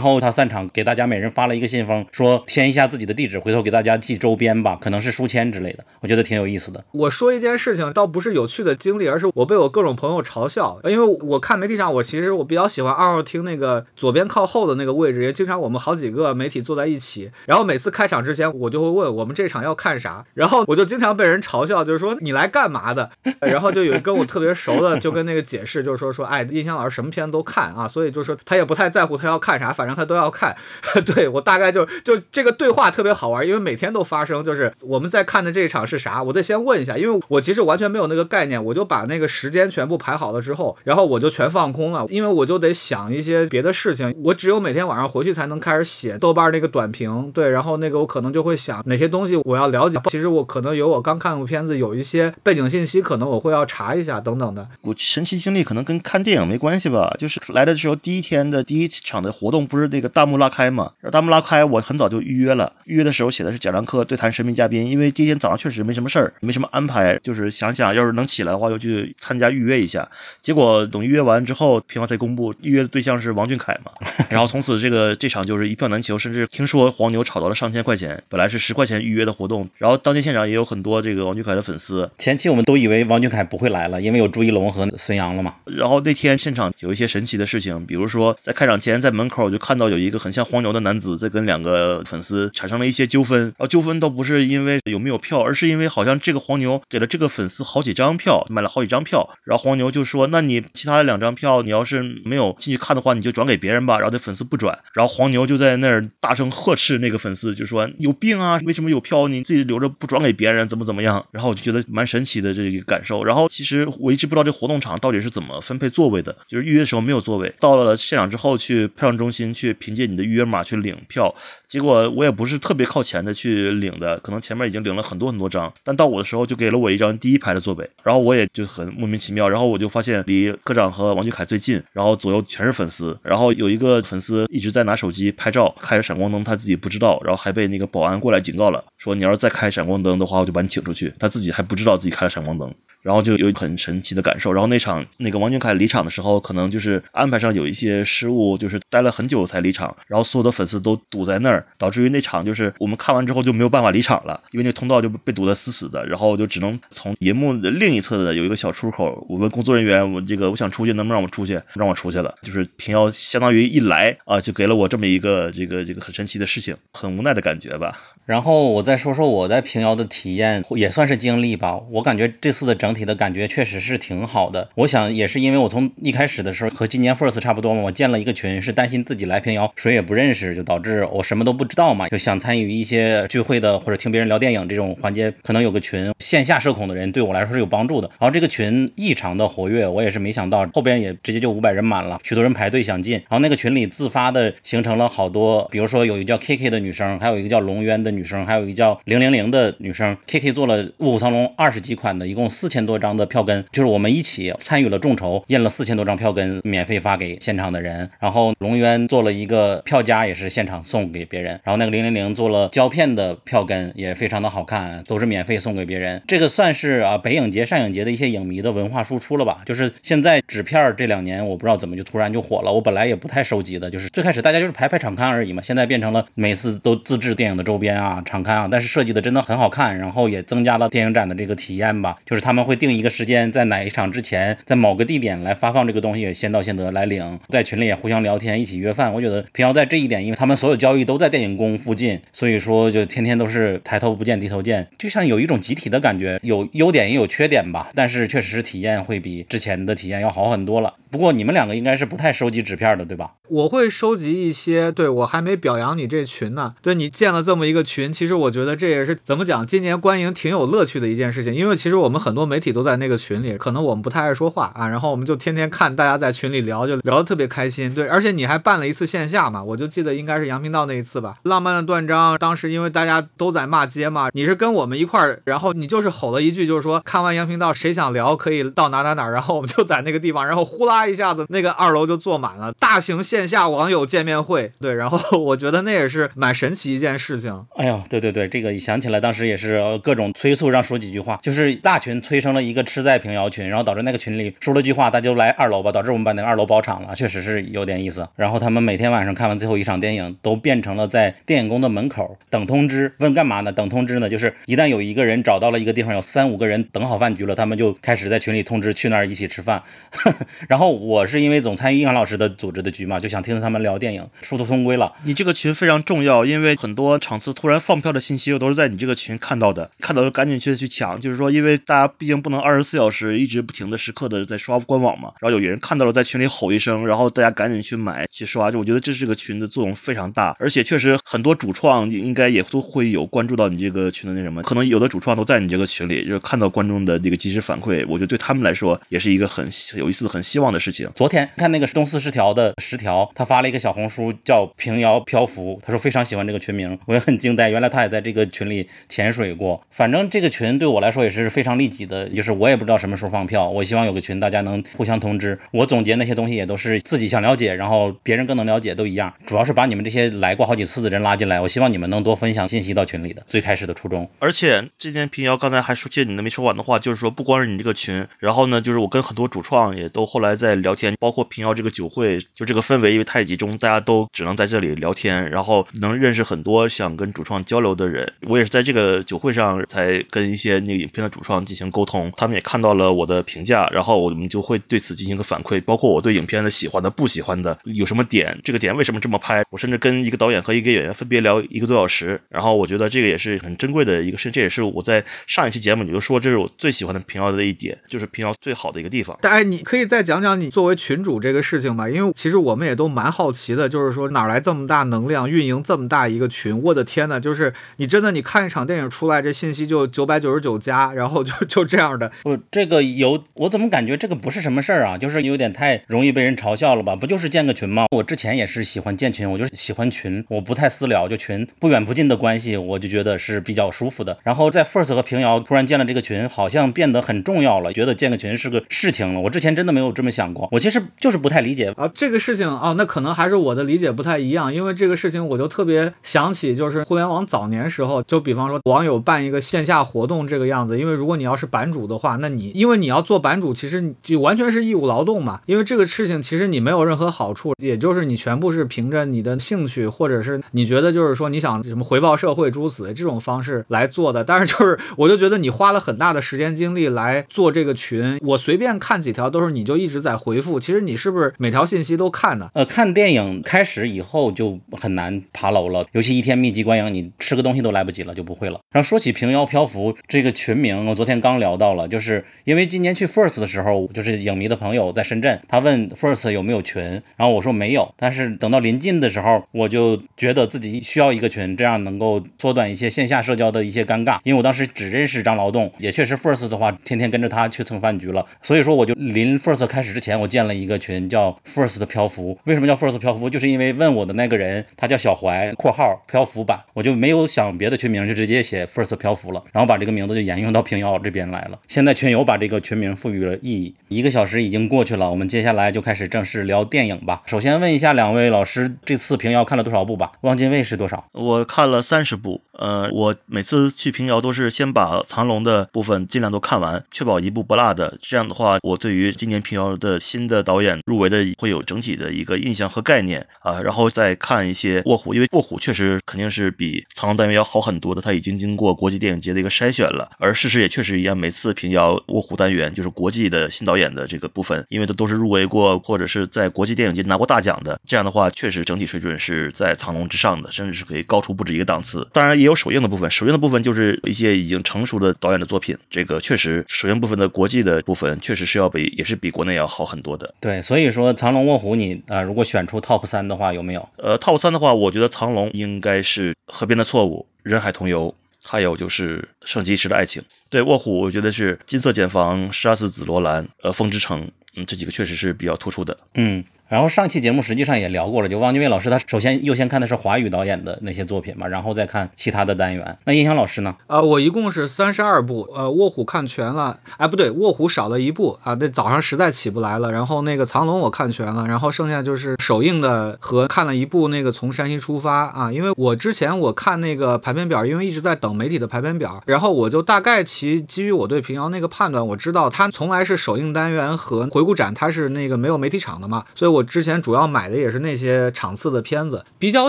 [SPEAKER 1] 后他散场给大家每人发了一个信封，说填一下自己的地址，回头给大家寄周边吧，可能是书签之类的，我觉得挺有意思的。
[SPEAKER 3] 我说一件事情，倒不是有趣的经历，而是我被我各种朋友嘲笑。因为我看媒体上，我其实我比较喜欢二号厅那个左边靠后的那个位置，也经常我们好几个媒体坐在一起。然后每次开场之前，我就会问我们这场要看啥，然后我就经常被人嘲笑，就是说你来干嘛的？然后就有跟我特别熟的，就跟那个解释，就是说说，哎，印象老师什么片都看啊，所以就说他也不太在乎他要看啥，反正他都要看。对我大概就就这个对话特别好玩，因为每天都发生，就是我们在看的这一场是啥，我得先问一下，因为我其实完全没有那个概念，我就把那个时间全部排好了之后，然后我就全放空了，因为我就得想一些别的事情，我只有每天晚上回去才能开始写豆瓣那个短评，对，然后那个我可能就会想哪些东西我要了解，其实我可能有我刚看过片子有一些背景信息，可能我会要查一下等等的。
[SPEAKER 2] 我神奇经历可能跟看电影没关系吧，就是来的时候第一天的第一场的活动不是那个弹幕拉开嘛，然后弹幕拉开我很早就预约了，预约的时候写的是贾樟柯对谈神秘嘉宾，因为第一天早上确实没什么事儿，没什么安排，就是想想要是能起来的话就去参加预约一下，结果等预约完之后，平方才公布预约的对象是王俊凯嘛，然后从此这个这场就是一票难求，甚至听说黄牛炒到了上千块钱，本来是十块钱预约的活动，然后当天现场也有很多这个王俊凯的粉丝，
[SPEAKER 1] 前期我们都以为王俊凯不会来了，因为有朱一龙和孙杨了嘛。
[SPEAKER 2] 然后那天现场有一些神奇的事情，比如说在开场前，在门口我就看到有一个很像黄牛的男子在跟两个粉丝产生了一些纠纷，然后纠纷倒不是因为有没有票，而是因为好像这个黄牛给了这个粉丝好几张票，买了好几张票，然后黄牛就说：“那你其他的两张票，你要是没有进去看的话，你就转给别人吧。”然后那粉丝不转，然后黄牛就在那儿大声呵斥那个粉丝，就说：“有病啊！为什么有票你自己留着不转给别人？怎么怎么样？”然后我就觉得蛮神奇的这个感受。然后其实我一直不知道这活动场到底是怎么分配座位的，就是预约的时候没有座位，到了现场之后去票站中心去凭借你的预约码去领票。结果我也不是特别靠前的去领的，可能前面已经领了很多很多张，但到我的时候就给了我一张第一排的座位，然后我也就很莫名其妙，然后我就发现离科长和王俊凯最近，然后左右全是粉丝，然后有一个粉丝一直在拿手机拍照，开着闪光灯，他自己不知道，然后还被那个保安过来警告了，说你要是再开闪光灯的话，我就把你请出去，他自己还不知道自己开了闪光灯。然后就有很神奇的感受。然后那场那个王俊凯离场的时候，可能就是安排上有一些失误，就是待了很久才离场。然后所有的粉丝都堵在那儿，导致于那场就是我们看完之后就没有办法离场了，因为那通道就被堵得死死的。然后就只能从银幕的另一侧的有一个小出口，我问工作人员，我这个我想出去，能不能让我出去？让我出去了。就是平遥相当于一来啊，就给了我这么一个这个这个很神奇的事情，很无奈的感觉吧。
[SPEAKER 1] 然后我再说说我在平遥的体验，也算是经历吧。我感觉这次的整整体的感觉确实是挺好的。我想也是因为我从一开始的时候和今年 first 差不多嘛，我建了一个群，是担心自己来平遥谁也不认识，就导致我什么都不知道嘛，就想参与一些聚会的或者听别人聊电影这种环节，可能有个群线下社恐的人对我来说是有帮助的。然后这个群异常的活跃，我也是没想到后边也直接就五百人满了，许多人排队想进。然后那个群里自发的形成了好多，比如说有一个叫 K K 的女生，还有一个叫龙渊的女生，还有一个叫零零零的女生。K K 做了《卧虎藏龙》二十几款的，一共四千多张的票根，就是我们一起参与了众筹，印了四千多张票根，免费发给现场的人。然后龙渊做了一个票夹，也是现场送给别人。然后那个零零零做了胶片的票根，也非常的好看，都是免费送给别人。这个算是啊北影节、上影节的一些影迷的文化输出了吧？就是现在纸片这两年，我不知道怎么就突然就火了。我本来也不太收集的，就是最开始大家就是排排场刊而已嘛，现在变成了每次都自制电影的周边啊、场刊啊，但是设计的真的很好看，然后也增加了电影展的这个体验吧。就是他们会会定一个时间，在哪一场之前，在某个地点来发放这个东西，先到先得来领，在群里也互相聊天，一起约饭。我觉得平遥在这一点，因为他们所有交易都在电影宫附近，所以说就天天都是抬头不见低头见，就像有一种集体的感觉，有优点也有缺点吧。但是确实是体验会比之前的体验要好很多了。不过你们两个应该是不太收集纸片的，对吧？
[SPEAKER 3] 我会收集一些，对我还没表扬你这群呢。对你建了这么一个群，其实我觉得这也是怎么讲，今年观影挺有乐趣的一件事情。因为其实我们很多媒体都在那个群里，可能我们不太爱说话啊，然后我们就天天看大家在群里聊，就聊得特别开心。对，而且你还办了一次线下嘛，我就记得应该是杨频道那一次吧。浪漫的断章，当时因为大家都在骂街嘛，你是跟我们一块儿，然后你就是吼了一句，就是说看完杨频道谁想聊可以到哪哪哪，然后我们就在那个地方，然后呼啦一下子那个二楼就坐满了，大型线下网友见面会。对，然后 我觉得那也是蛮神奇一件事情。
[SPEAKER 1] 哎呦，对对对，这个一想起来，当时也是各种催促让说几句话，就是大群催生成了一个吃在平遥群，然后导致那个群里说了句话，大家就来二楼吧，导致我们把那个二楼包场了，确实是有点意思。然后他们每天晚上看完最后一场电影，都变成了在电影宫的门口等通知，问干嘛呢？等通知呢，就是一旦有一个人找到了一个地方，有三五个人等好饭局了，他们就开始在群里通知去那儿一起吃饭。然后我是因为总参与应老师的组织的局嘛，就想听听他们聊电影，殊途同归了。
[SPEAKER 2] 你这个群非常重要，因为很多场次突然放票的信息，我都是在你这个群看到的，看到就赶紧去去抢。就是说，因为大家毕竟不能二十四小时一直不停的时刻的在刷官网嘛。然后有人看到了，在群里吼一声，然后大家赶紧去买去刷。就我觉得这是个群的作用非常大，而且确实很多主创应该也都会有关注到你这个群的那什么，可能有的主创都在你这个群里，就是看到观众的这个及时反馈，我觉得对他们来说也是一个很有意思、很希望的事情。
[SPEAKER 1] 昨天看那个东四十条的十条，他发了一个小红书叫“平遥漂浮”，他说非常喜欢这个群名，我也很惊呆，原来他也在这个群里潜水过。反正这个群对我来说也是非常利己的，就是我也不知道什么时候放票，我希望有个群，大家能互相通知。我总结那些东西也都是自己想了解，然后别人更能了解，都一样。主要是把你们这些来过好几次的人拉进来，我希望你们能多分享信息到群里的。最开始的初衷。
[SPEAKER 2] 而且今天平遥刚才还说借你那没说完的话，就是说不光是你这个群，然后呢，就是我跟很多主创也都后来在聊天，包括平遥这个酒会，就这个氛围因为太集中，大家都只能在这里聊天，然后能认识很多想跟主创交流的人。我也是在这个酒会上才跟一些那个影片的主创进行沟通，他们也看到了我的评价，然后我们就会对此进行一个反馈，包括我对影片的喜欢的、不喜欢的，有什么点，这个点为什么这么拍，我甚至跟一个导演和一个演员分别聊一个多小时，然后我觉得这个也是很珍贵的一个事，这也是我在上一期节目你就说这是我最喜欢的平遥的一点，就是平遥最好的一个地方。
[SPEAKER 3] 哎，你可以再讲讲你作为群主这个事情吧，因为其实我们也都蛮好奇的，就是说哪来这么大能量运营这么大一个群？我的天呐，就是你真的你看一场电影出来，这信息就九百九十九加，然后就就这样的。
[SPEAKER 1] 不，这个有我怎么感觉这个不是什么事儿啊？就是有点太容易被人嘲笑了吧？不就是建个群吗？我之前也是喜欢建群，我就是喜欢群，我不太私聊，就群不远不近的关系，我就觉得是比较舒服的。然后在 First 和平遥突然建了这个群，好像变得很重要了，觉得建个群是个事情了。我之前真的没有这么想过，我其实就是不太理解
[SPEAKER 3] 啊。这个事情啊，那可能还是我的理解不太一样，因为这个事情我就特别想起，就是互联网早年时候，就比方说网友办一个线下活动这个样子，因为如果你要是版主的话，那你因为你要做版主，其实就完全是义务劳动嘛，因为这个事情其实你没有任何好处，也就是你全部是凭着你的兴趣，或者是你觉得就是说你想什么回报社会诸此这种方式来做的。但是就是我就觉得你花了很大的时间精力来做这个群，我随便看几条都是你就一直在回复，其实你是不是每条信息都看呢？
[SPEAKER 1] 呃，看电影开始以后就很难爬楼了，尤其一天密集观影，你吃个东西都来不及了，就不会了。然后说起平遥漂浮这个群名，我昨天刚聊到了，就是因为今年去 First 的时候，就是影迷的朋友在深圳，他问 First 有没有群，然后我说没有，但是等到临近的时候，我就觉得自己需要一个群，这样能够缩短一些线下社交的一些尴尬。因为我当时只认识张劳动，也确实 First 的话，天天跟着他去蹭饭局了，所以说我就临 First 开始之前，我建了一个群，叫 First 的漂浮。为什么叫 First 漂浮？就是因为问我的那个人，他叫小怀（括号漂浮版），我就没有想别的群名，就直接写 First 漂浮了，然后把这个名字就沿用到平遥这边来了。现在群友把这个群名赋予了意义。一个小时已经过去了，我们接下来就开始正式聊电影吧。首先问一下两位老师，这次平遥看了多少部吧？汪精卫是多少？
[SPEAKER 2] 我看了三十部。呃，我每次去平遥都是先把藏龙的部分尽量都看完，确保一部不落的。这样的话，我对于今年平遥的新的导演入围的会有整体的一个印象和概念啊。然后再看一些卧虎，因为卧虎确实肯定是比藏龙单元要好很多的，它已经经过国际电影节的一个筛选了。而事实也确实一样，每次平遥卧虎单元就是国际的新导演的这个部分，因为它都是入围过或者是在国际电影节拿过大奖的。这样的话，确实整体水准是在藏龙之上的，甚至是可以高出不止一个档次。当然也有首映的部分，首映的部分就是一些已经成熟的导演的作品。这个确实首映部分的国际的部分确实是要比也是比国内要好很多的。
[SPEAKER 1] 对，所以说藏龙卧虎，你啊，如果选出 top 三的话，有没有？
[SPEAKER 2] 呃，top 三的话，我觉得藏龙应该是《河边的错误》《人海同游》，还有就是《圣骑士的爱情》。对，卧虎我觉得是《金色茧房》《杀死紫罗兰》呃，《风之城》。嗯，这几个确实是比较突出的。
[SPEAKER 1] 嗯。然后上期节目实际上也聊过了，就汪精卫老师他首先优先看的是华语导演的那些作品嘛，然后再看其他的单元。那印象老师呢？
[SPEAKER 3] 呃，我一共是三十二部，呃，卧虎看全了，哎，不对，卧虎少了一部。啊，那早上实在起不来了。然后那个藏龙我看全了，然后剩下就是首映的和看了一部。那个从山西出发啊，因为我之前我看那个排片表，因为一直在等媒体的排片表，然后我就大概其基于我对平遥那个判断，我知道它从来是首映单元和回顾展它是那个没有媒体场的嘛，所以我之前主要买。的也是那些场次的片子，比较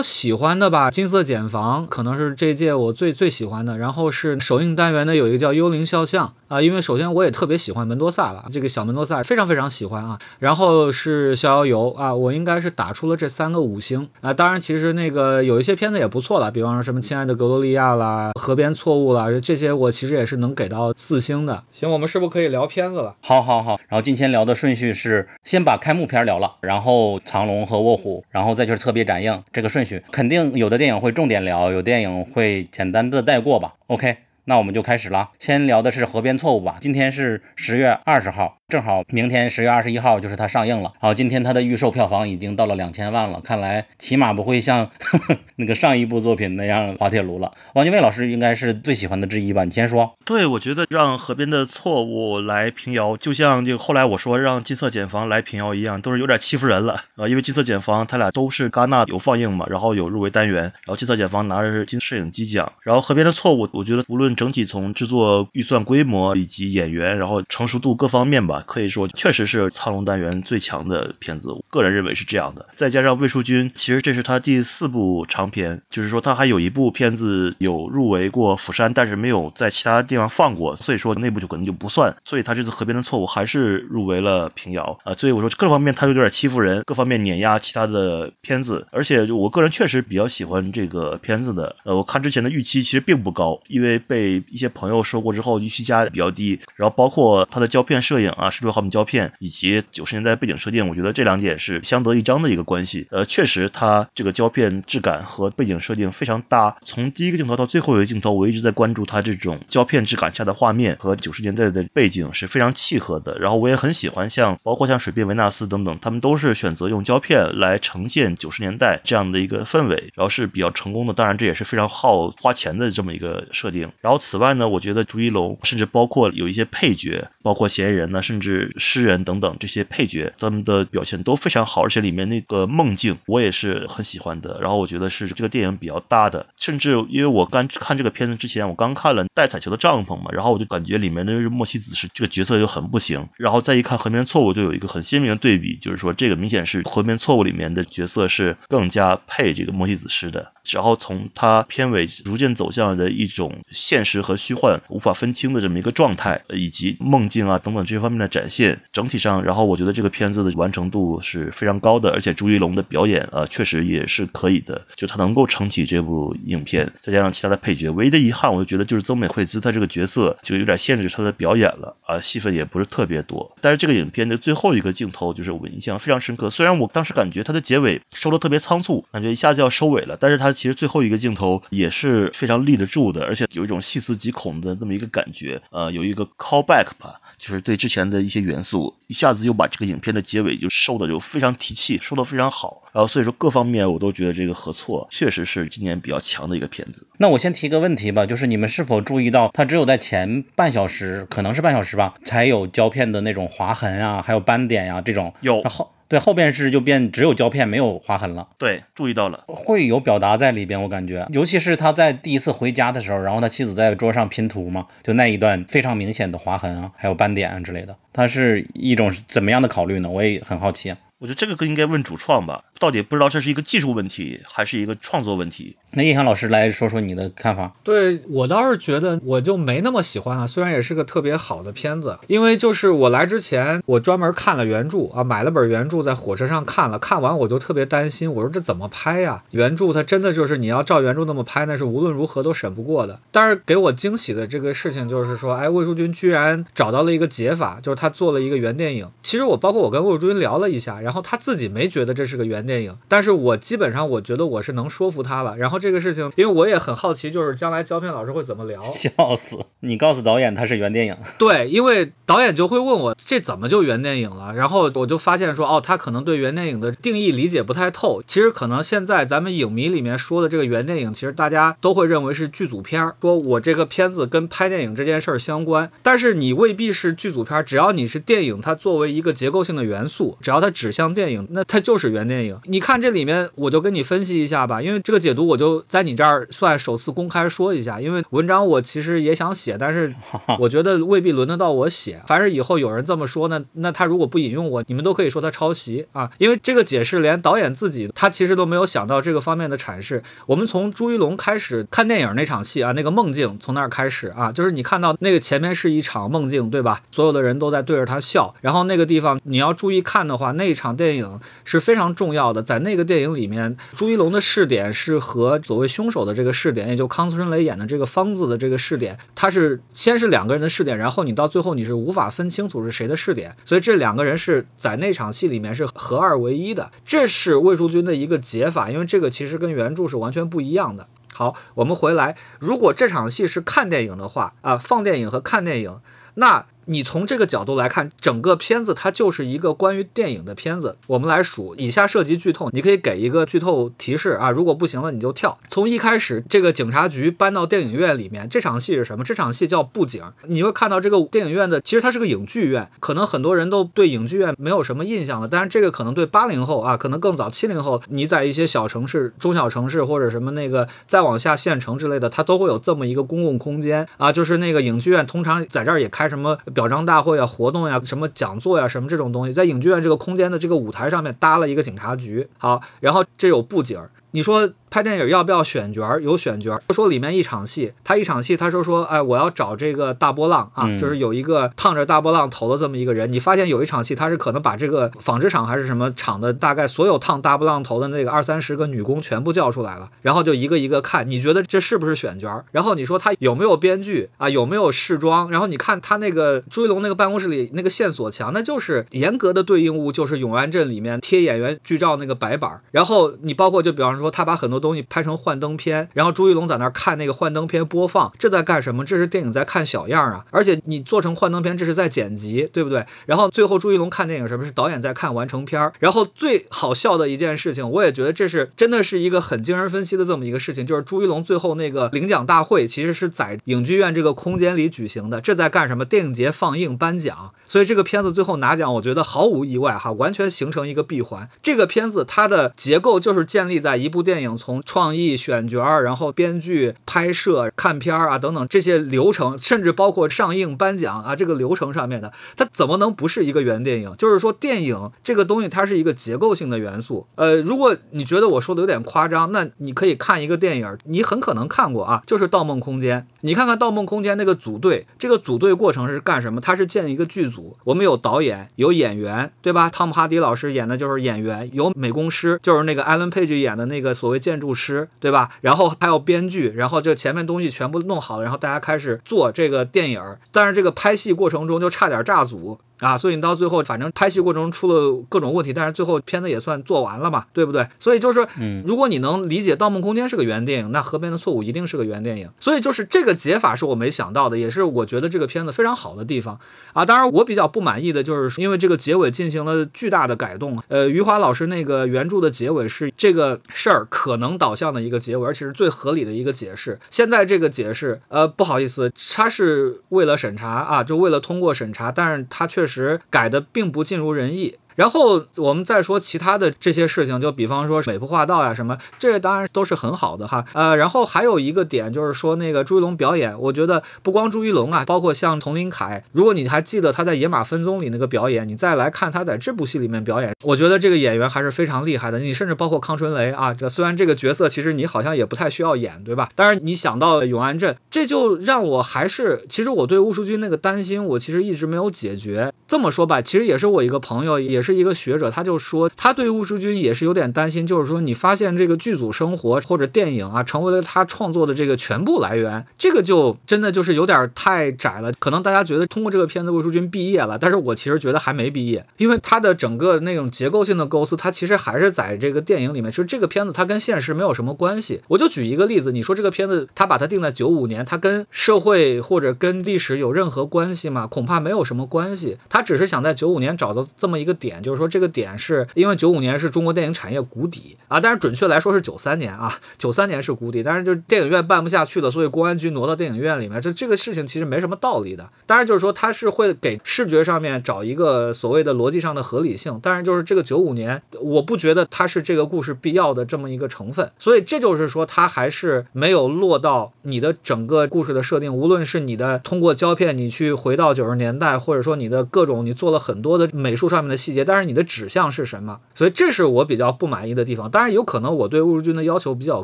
[SPEAKER 3] 喜欢的吧，《金色茧房》可能是这届我最最喜欢的。然后是首映单元的有一个叫《幽灵肖像》啊，因为首先我也特别喜欢门多萨了，这个小门多萨非常非常喜欢啊。然后是《逍遥游》啊，我应该是打出了这三个五星啊。当然，其实那个有一些片子也不错了，比方说什么《亲爱的格罗利亚》啦，《河边错误》啦，这些我其实也是能给给到四星的。行，我们是不是可以聊片子了？
[SPEAKER 1] 好，好，好。然后今天聊的顺序是先把开幕片聊了，然后然后藏龙和卧虎，然后再就是特别展映这个顺序。肯定有的电影会重点聊，有电影会简单的带过吧。OK。那我们就开始了，先聊的是《河边错误》吧。今天是十月二十号。正好明天十月二十一号就是它上映了，好今天它的预售票房已经到了两千万了，看来起码不会像 那个上一部作品那样滑铁卢了。王俊卫老师应该是最喜欢的之一吧？你先说。
[SPEAKER 2] 对，我觉得让河边的错误来平遥，就像就后来我说让金色茧房来平遥一样，都是有点欺负人了啊。因为金色茧房他俩都是戛纳有放映嘛，然后有入围单元，然后金色茧房拿的是金摄影机奖，然后河边的错误，我觉得无论整体从制作预算规模以及演员，然后成熟度各方面吧，可以说确实。是苍龙单元最强的片子，我个人认为是这样的。再加上魏淑君，其实这是他第四部长片，就是说他还有一部片子有入围过釜山，但是没有在其他地方放过，所以说那部就可能就不算。所以他这次河边的错误还是入围了平遥啊。所以我说各方面他有点欺负人，各方面碾压其他的片子。而且我个人确实比较喜欢这个片子的。呃，我看之前的预期其实并不高，因为被一些朋友说过之后，预期价比较低。然后包括他的胶片摄影啊，十六毫米胶片。以及九十年代背景设定，我觉得这两点是相得益彰的一个关系。呃，确实，它这个胶片质感和背景设定非常搭。从第一个镜头到最后一个镜头，我一直在关注它这种胶片质感下的画面和九十年代的背景是非常契合的。然后我也很喜欢像包括像水边维纳斯等等，他们都是选择用胶片来呈现九十年代这样的一个氛围，然后是比较成功的。当然，这也是非常耗花钱的这么一个设定。然后此外呢，我觉得朱一龙甚至包括有一些配角，包括嫌疑人呢，甚至诗人。等等这些配角，他们的表现都非常好，而且里面那个梦境我也是很喜欢的。然后我觉得是这个电影比较搭的，甚至因为我刚看这个片子之前，我刚看了带彩球的帐篷嘛，然后我就感觉里面的莫西子是这个角色就很不行。然后再一看《河边错误》，就有一个很鲜明的对比，就是说这个明显是《河边错误》里面的角色是更加配这个莫西子诗的。然后从他片尾逐渐走向的一种现实和虚幻无法分清的这么一个状态，以及梦境境啊等等这些方面的展现，整体上，然后我觉得这个片子的完成度是非常高的，而且朱一龙的表演啊确实也是可以的，就他能够撑起这部影片，再加上其他的配角，唯一的遗憾我就觉得就是曾美惠子她这个角色就有点限制她的表演了啊，戏份也不是特别多。但是这个影片的最后一个镜头就是我印象非常深刻，虽然我当时感觉它的结尾收的特别仓促，感觉一下就要收尾了，但是它。其实最后一个镜头也是非常立得住的，而且有一种细思极恐的那么一个感觉，呃，有一个 callback 吧，就是对之前的一些元素，一下子就把这个影片的结尾就收的就非常提气，收的非常好。然后所以说各方面我都觉得这个合错确实是今年比较强的一个片子。
[SPEAKER 1] 那我先提个问题吧，就是你们是否注意到它只有在前半小时，可能是半小时吧，才有胶片的那种划痕啊，还有斑点呀这种
[SPEAKER 2] 有。
[SPEAKER 1] 然后。对，后边是就变只有胶片没有划痕了。
[SPEAKER 2] 对，注意到了，
[SPEAKER 1] 会有表达在里边，我感觉，尤其是他在第一次回家的时候，然后他妻子在桌上拼图嘛，就那一段非常明显的划痕啊，还有斑点啊之类的，他是一种怎么样的考虑呢？我也很好奇。
[SPEAKER 2] 我觉得这个更应该问主创吧，到底不知道这是一个技术问题还是一个创作问题。
[SPEAKER 1] 那叶翔老师来说说你的看法。
[SPEAKER 3] 对我倒是觉得我就没那么喜欢啊，虽然也是个特别好的片子，因为就是我来之前我专门看了原著啊，买了本原著在火车上看了，看完我就特别担心，我说这怎么拍呀？原著它真的就是你要照原著那么拍，那是无论如何都审不过的。但是给我惊喜的这个事情就是说，哎，魏淑君居然找到了一个解法，就是他做了一个原电影。其实我包括我跟魏淑君聊了一下，然后他自己没觉得这是个原电影，但是我基本上我觉得我是能说服他了。然后这个事情，因为我。我也很好奇，就是将来胶片老师会怎么聊？
[SPEAKER 1] 笑死！你告诉导演他是原电影。
[SPEAKER 3] 对，因为导演就会问我这怎么就原电影了？然后我就发现说，哦，他可能对原电影的定义理解不太透。其实可能现在咱们影迷里面说的这个原电影，其实大家都会认为是剧组片儿，说我这个片子跟拍电影这件事儿相关。但是你未必是剧组片儿，只要你是电影，它作为一个结构性的元素，只要它指向电影，那它就是原电影。你看这里面，我就跟你分析一下吧，因为这个解读我就在你这儿。算首次公开说一下，因为文章我其实也想写，但是 我觉得未必轮得到我写。凡是以后有人这么说，呢那他如果不引用我，你们都可以说他抄袭啊。因为这个解释连导演自己他其实都没有想到这个方面的阐释。我们从朱一龙开始看电影那场戏啊，那个梦境从那儿开始啊，就是你看到那个前面是一场梦境，对吧？所有的人都在对着他笑，然后那个地方你要注意看的话，那一场场电影是非常重要。的。在那个电影里面，朱一龙的试点是和所谓凶手的这个试点，也就康春雷演的这个方子的这个试点，他是先是两个人的试点，然后你到最后你是无法分清楚是谁的试点，所以这两个人是在那场戏里面是合二为一的。这是魏淑君的一个解法，因为这个其实跟原著是完全不一样的。好，我们回来，如果这场戏是看电影的话，啊，放电影和看电影，那你从这个角度来看，整个片子它就是一个关于电影的片子。我们来数，以下涉及剧透，你可以给一个剧透提示啊，如果不行了你就跳。从一开始，这个警察局搬到电影院里面，这场戏是什么？这场戏叫布景。你会看到这个电影院的，其实它是个影剧院，可能很多人都对影剧院没有什么印象了，但是这个可能对八零后啊，可能更早七零后，你在一些小城市、中小城市或者什么那个再往下县城之类的，它都会有这么一个公共空间啊，就是那个影剧院，通常在这儿也开什么表彰大会啊、活动呀、什么讲座呀、什么这种东西，在影剧院这个空间的这个舞台上面搭了一个警察局。好，然后这有布景，你说。拍电影要不要选角儿？有选角儿。说里面一场戏，他一场戏，他说说，哎，我要找这个大波浪啊，
[SPEAKER 1] 嗯
[SPEAKER 3] 就是有一个烫着大波浪头的这么一个人。你发现有一场戏，他是可能把这个纺织厂还是什么厂的大概所有烫大波浪头的那个二三十个女工全部叫出来了，然后就一个一个看，你觉得这是不是选角儿？然后你说他有没有编剧啊？有没有试妆？然后你看他那个朱一龙那个办公室里那个线索墙，那就是严格的对应物，就是《永安镇》里面贴演员剧照那个白板儿。然后你包括就比方说，说他把很多东西拍成幻灯片，然后朱一龙在那儿看那个幻灯片播放，这在干什么？这是电影在看小样儿啊！而且你做成幻灯片，这是在剪辑，对不对？然后最后朱一龙看电影，什么是导演在看完成片儿？然后最好笑的一件事情，我也觉得这是真的是一个很惊人分析的这么一个事情，就是朱一龙最后那个领奖大会其实是在影剧院这个空间里举行的，这在干什么？电影节放映颁奖，所以这个片子最后拿奖，我觉得毫无意外哈，完全形成一个闭环。这个片子它的结构就是建立在一部电影从创意、选角，然后编剧、拍摄、看片儿啊等等这些流程，甚至包括上映、颁奖啊这个流程上面的，它怎么能不是一个原电影？就是说，电影这个东西它是一个结构性的元素。呃，如果你觉得我说的有点夸张，那你可以看一个电影，你很可能看过啊，就是《盗梦空间》。你看看《盗梦空间》那个组队，这个组队过程是干什么？它是建一个剧组，我们有导演，有演员，对吧？汤姆哈迪老师演的就是演员，有美工师，就是那个艾伦佩吉演的那个个所谓建筑师，对吧？然后还有编剧，然后就前面东西全部弄好了，然后大家开始做这个电影。但是这个拍戏过程中就差点炸组。啊，所以你到最后，反正拍戏过程中出了各种问题，但是最后片子也算做完了嘛，对不对？所以就是，
[SPEAKER 1] 嗯
[SPEAKER 3] 如果你能理解《盗梦空间》是个原电影，那《河边的错误》一定是个原电影。所以就是这个解法是我没想到的，也是我觉得这个片子非常好的地方啊。当然，我比较不满意的就是因为这个结尾进行了巨大的改动。呃，余华老师那个原著的结尾是这个事儿可能导向的一个结尾，而且是最合理的一个解释。现在这个解释，呃，不好意思，他是为了审查啊，就为了通过审查，但是他确实改的并不尽如人意。然后我们再说其他的这些事情，就比方说美服化道呀什么，这当然都是很好的哈。呃，然后还有一个点就是说那个朱一龙表演，我觉得不光朱一龙啊，包括像佟林凯，如果你还记得他在《野马分鬃》里那个表演，你再来看他在这部戏里面表演，我觉得这个演员还是非常厉害的。你甚至包括康春雷啊，这虽然这个角色其实你好像也不太需要演，对吧？但是你想到永安镇，这就让我还是，其实我对乌淑君那个担心，我其实一直没有解决。这么说吧，其实也是我一个朋友，也 是一个学者，他就说他对乌淑君也是有点担心，就是说你发现这个剧组生活或者电影啊，成为了他创作的这个全部来源，这个就真的就是有点太窄了。可能大家觉得通过这个片子魏淑君毕业了，但是我其实觉得还没毕业，因为他的整个那种结构性的构思，他其实还是在这个电影里面。就是这个片子它跟现实没有什么关系。我就举一个例子，你说这个片子他把它定在九五年，它跟社会或者跟历史有任何关系吗？恐怕没有什么关系。他只是想在九五年找到这么一个点，就是说这个点是因为九五年是中国电影产业谷底啊，但是准确来说是九三年啊，九三年是谷底，但是就是电影院办不下去了，所以公安局挪到电影院里面，这这个事情其实没什么道理的。当然就是说它是会给视觉上面找一个所谓的逻辑上的合理性，但是就是这个九五年，我不觉得它是这个故事必要的这么一个成分，所以这就是说它还是没有落到你的整个故事的设定，无论是你的通过胶片你去回到九十年代，或者说你的各种你做了很多的美术上面的细节。但是你的指向是什么？所以这是我比较不满意的地方。当然，有可能我对魏如君的要求比较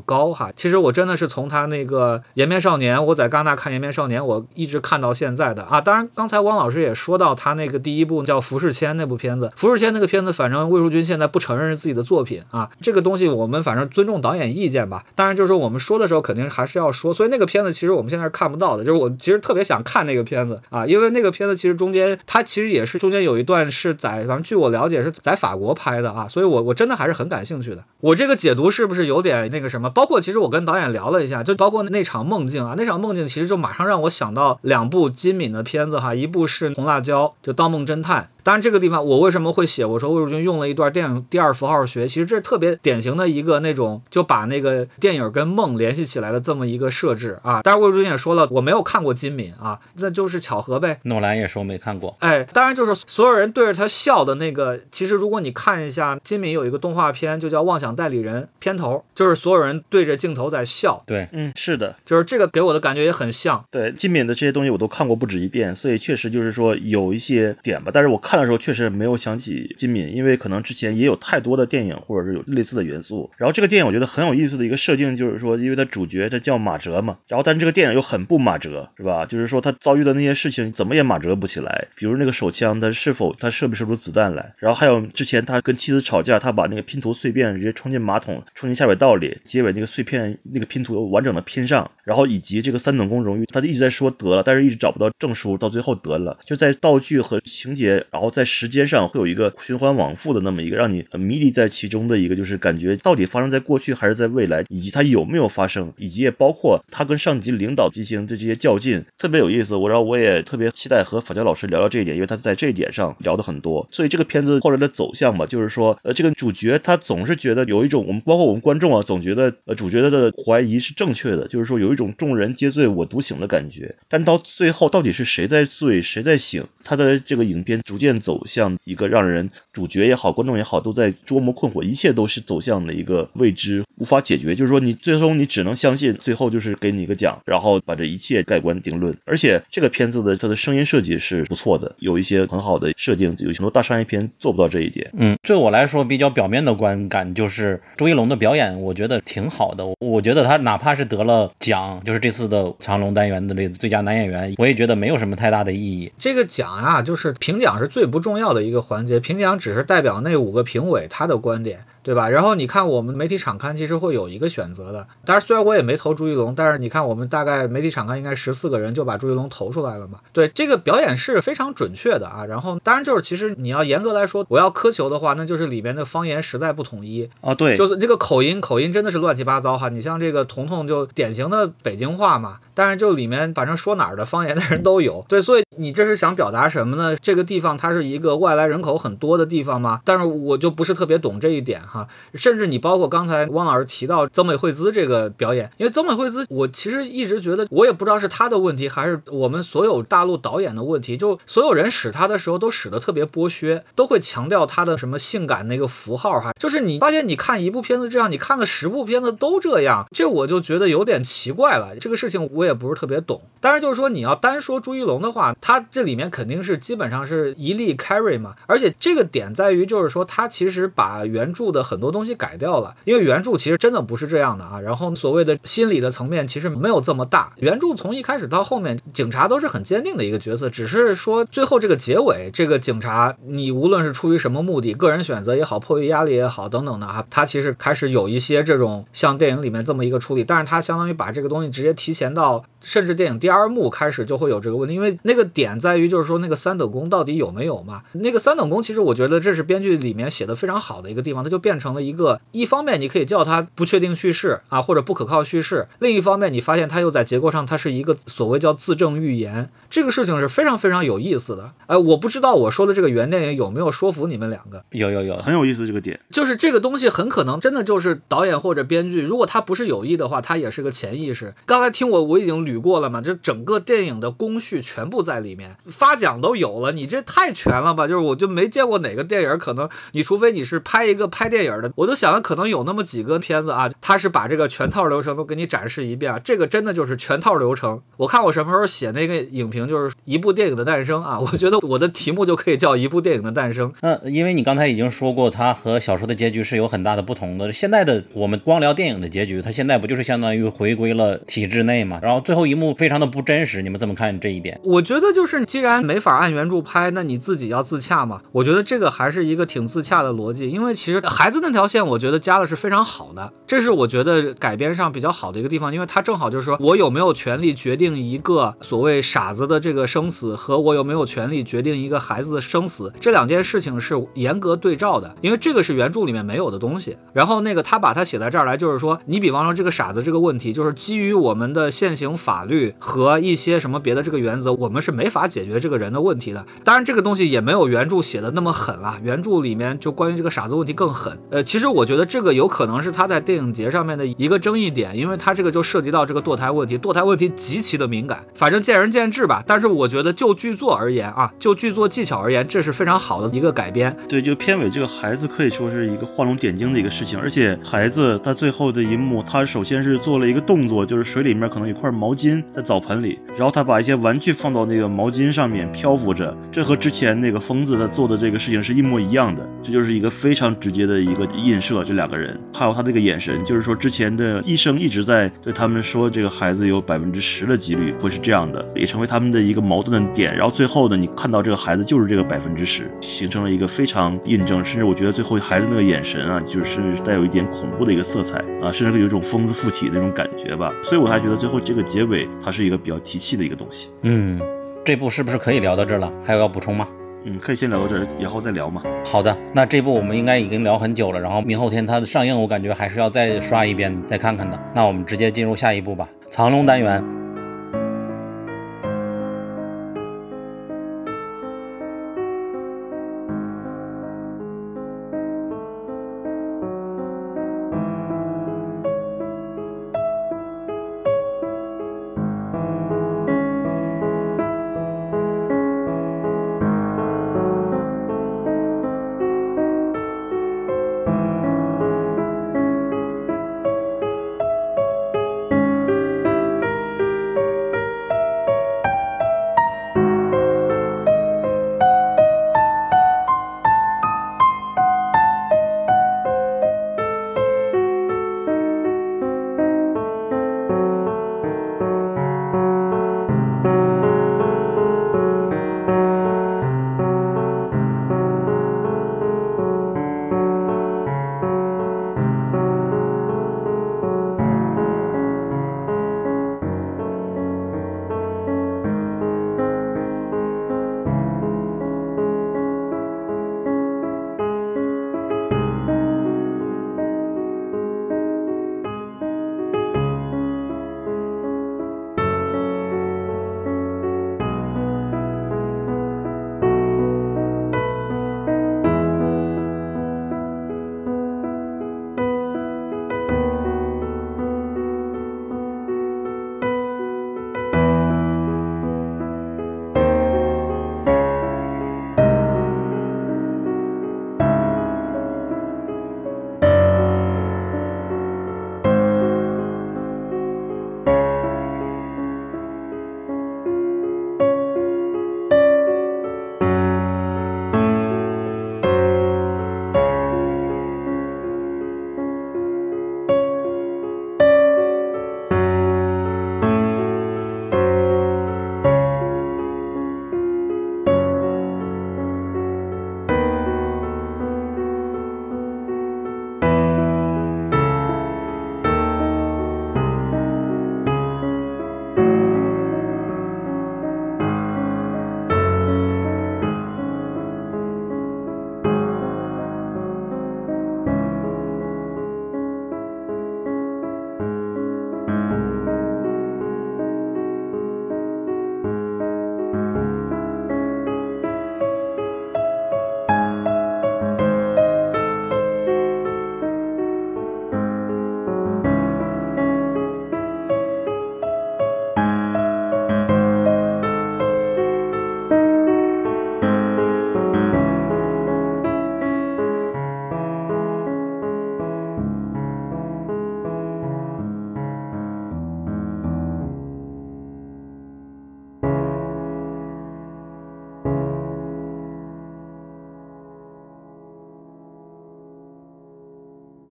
[SPEAKER 3] 高哈。其实我真的是从他那个《延边少年》，我在戛纳看《延边少年》，我一直看到现在的啊。当然，刚才汪老师也说到他那个第一部叫《浮世签》那部片子，《浮世签》那个片子，反正魏如君现在不承认是自己的作品啊。这个东西我们反正尊重导演意见吧。当然，就是说我们说的时候肯定还是要说。所以那个片子其实我们现在是看不到的，就是我其实特别想看那个片子啊，因为那个片子其实中间它其实也是中间有一段是在，反正据我了解是在法国拍的啊，所以我我真的还是很感兴趣的。我这个解读是不是有点那个什么？包括其实我跟导演聊了一下，就包括那场梦境啊，那场梦境其实就马上让我想到两部金敏的片子哈，一部是《红辣椒》，就《盗梦侦探》。当然，这个地方我为什么会写？我说魏如君用了一段电影第二符号学，其实这是特别典型的一个那种就把那个电影跟梦联系起来的这么一个设置啊。当然，魏如君也说了，我没有看过金敏啊，那就是巧合呗。
[SPEAKER 1] 诺兰也说没看过。
[SPEAKER 3] 哎，当然就是所有人对着他笑的那个，其实如果你看一下金敏有一个动画片，就叫《妄想代理人》，片头就是所有人对着镜头在笑。
[SPEAKER 1] 对，
[SPEAKER 2] 嗯，是的，
[SPEAKER 3] 就是这个给我的感觉也很像。
[SPEAKER 2] 对金敏的这些东西我都看过不止一遍，所以确实就是说有一些点吧。但是我看的时候确实没有。想起金敏，因为可能之前也有太多的电影，或者是有类似的元素。然后这个电影我觉得很有意思的一个设定，就是说，因为它主角他叫马哲嘛，然后但这个电影又很不马哲，是吧？就是说他遭遇的那些事情怎么也马哲不起来，比如那个手枪，他是否他射不射出子弹来？然后还有之前他跟妻子吵架，他把那个拼图碎片直接冲进马桶，冲进下水道里，结尾那个碎片那个拼图完整的拼上。然后以及这个三等功荣誉，他就一直在说得了，但是一直找不到证书，到最后得了，就在道具和情节，然后在时间上会有一个循环往复的那么一个让你迷离在其中的一个，就是感觉到底发生在过去还是在未来，以及它有没有发生，以及也包括他跟上级领导进行的这些较劲，特别有意思。我然后我也特别期待和法教老师聊聊这一点，因为他在这一点上聊的很多。所以这个片子后来的走向吧，就是说，呃，这个主角他总是觉得有一种我们包括我们观众啊，总觉得呃主角的怀疑是正确的，就是说有一。种众人皆醉我独醒的感觉，但到最后到底是谁在醉谁在醒？他的这个影片逐渐走向一个让人主角也好，观众也好都在捉摸困惑，一切都是走向了一个未知，无法解决。就是说，你最终你只能相信，最后就是给你一个奖，然后把这一切盖棺定论。而且这个片子的它的声音设计是不错的，有一些很好的设定，有很多大商业片做不到这一点。
[SPEAKER 1] 嗯，对我来说比较表面的观感就是周一龙的表演，我觉得挺好的。我觉得他哪怕是得了奖。就是这次的长龙单元的这最佳男演员，我也觉得没有什么太大的意义。
[SPEAKER 3] 这个奖啊，就是评奖是最最不重要的一个环节，评奖只是代表那五个评委他的观点。对吧？然后你看，我们媒体场刊其实会有一个选择的。当然，虽然我也没投朱一龙，但是你看，我们大概媒体场刊应该十四个人就把朱一龙投出来了嘛。对，这个表演是非常准确的啊。然后，当然就是其实你要严格来说，我要苛求的话，那就是里面的方言实在不统一
[SPEAKER 2] 啊。对，
[SPEAKER 3] 就是这个口音，口音真的是乱七八糟哈。你像这个彤彤就典型的北京话嘛，但是就里面反正说哪儿的方言的人都有。对，所以你这是想表达什么呢？这个地方它是一个外来人口很多的地方吗？但是我就不是特别懂这一点哈，甚至。你包括刚才汪老师提到曾美惠孜这个表演，因为曾美惠孜，我其实一直觉得，我也不知道是他的问题，还是我们所有大陆导演的问题。就所有人使他的时候，都使得特别剥削，都会强调他的什么性感那个符号哈。就是你发现你看一部片子这样，你看了十部片子都这样，这我就觉得有点奇怪了。这个事情我也不是特别懂。当然就是说你要单说朱一龙的话，他这里面肯定是基本上是一力 carry 嘛。而且这个点在于就是说他其实把原著的很多东西改。掉了，因为原著其实真的不是这样的啊。然后所谓的心理的层面其实没有这么大。原著从一开始到后面，警察都是很坚定的一个角色，只是说最后这个结尾，这个警察你无论是出于什么目的，个人选择也好，迫于压力也好，等等的啊，他其实开始有一些这种像电影里面这么一个处理，但是他相当于把这个东西直接提前到，甚至电影第二幕开始就会有这个问题，因为那个点在于就是说那个三等功到底有没有嘛？那个三等功其实我觉得这是编剧里面写的非常好的一个地方，它就变成了一个。一方面你可以叫它不确定叙事啊，或者不可靠叙事；另一方面，你发现它又在结构上，它是一个所谓叫自证预言，这个事情是非常非常有意思的。哎，我不知道我说的这个原电影有没有说服你们两个？
[SPEAKER 1] 有有有，
[SPEAKER 2] 很有意思这个点，
[SPEAKER 3] 就是这个东西很可能真的就是导演或者编剧，如果他不是有意的话，他也是个潜意识。刚才听我我已经捋过了嘛，就整个电影的工序全部在里面，发奖都有了，你这太全了吧？就是我就没见过哪个电影可能，你除非你是拍一个拍电。电影的，我就想了，可能有那么几个片子啊，他是把这个全套流程都给你展示一遍啊，这个真的就是全套流程。我看我什么时候写那个影评，就是一部电影的诞生啊，我觉得我的题目就可以叫一部电影的诞生。
[SPEAKER 1] 那因为你刚才已经说过，它和小说的结局是有很大的不同的。现在的我们光聊电影的结局，它现在不就是相当于回归了体制内嘛？然后最后一幕非常的不真实，你们怎么看这一点？
[SPEAKER 3] 我觉得就是，既然没法按原著拍，那你自己要自洽嘛。我觉得这个还是一个挺自洽的逻辑，因为其实孩子那条线，我觉得加的是非常好的，这是我觉得改编上比较好的一个地方，因为它正好就是说我有没有权利决定一个所谓傻子的这个生死，和我有没有权利决定一个孩子的生死，这两件事情是严格对照的，因为这个是原著里面没有的东西。然后那个他把它写在这儿来，就是说，你比方说这个傻子这个问题，就是基于我们的现行法律和一些什么别的这个原则，我们是没法解决这个人的问题的。当然，这个东西也没有原著写的那么狠啊，原著里面就关于这个傻子问题更狠。呃，其实我觉得这个有可能是他在电影节上面的一个争议点，因为他这个就涉及到这个堕胎问题，堕胎问题极其的敏感，反正见仁见智吧。但是我觉得就剧作而言啊，就剧作技巧而言，这是非常好的一个改编。
[SPEAKER 2] 对，就片尾这个孩子可以说是一个画龙点睛的一个事情，而且孩子他最后的一幕，他首先是做了一个动作，就是水里面可能有块毛巾在澡盆里，然后他把一些玩具放到那个毛巾上面漂浮着，这和之前那个疯子他做的这个事情是一模一样的，这就是一个非常直接的一个映射。这两个人还有他这个眼神，就是说之前的医生一直在对他们说，这个孩子有百分之十的几率会是这样的，也成为他们的一个矛盾的点。然后最后呢，你看到这个孩子就是这个百分之十，形成了一个非常印证，甚至我觉得最后孩子那个眼神啊，就是带有一点恐怖的一个色彩啊，甚至有一种疯子附体那种感觉吧。所以我还觉得最后这个结尾它是一个比较提气的一个东西。
[SPEAKER 1] 嗯，这部是不是可以聊到这儿了？还有要补充吗？
[SPEAKER 2] 嗯，可以先聊到这儿，以后再聊嘛。
[SPEAKER 1] 好的，那这部我们应该已经聊很久了，然后明后天它的上映，我感觉还是要再刷一遍再看看的。那我们直接进入下一步吧，藏龙单元。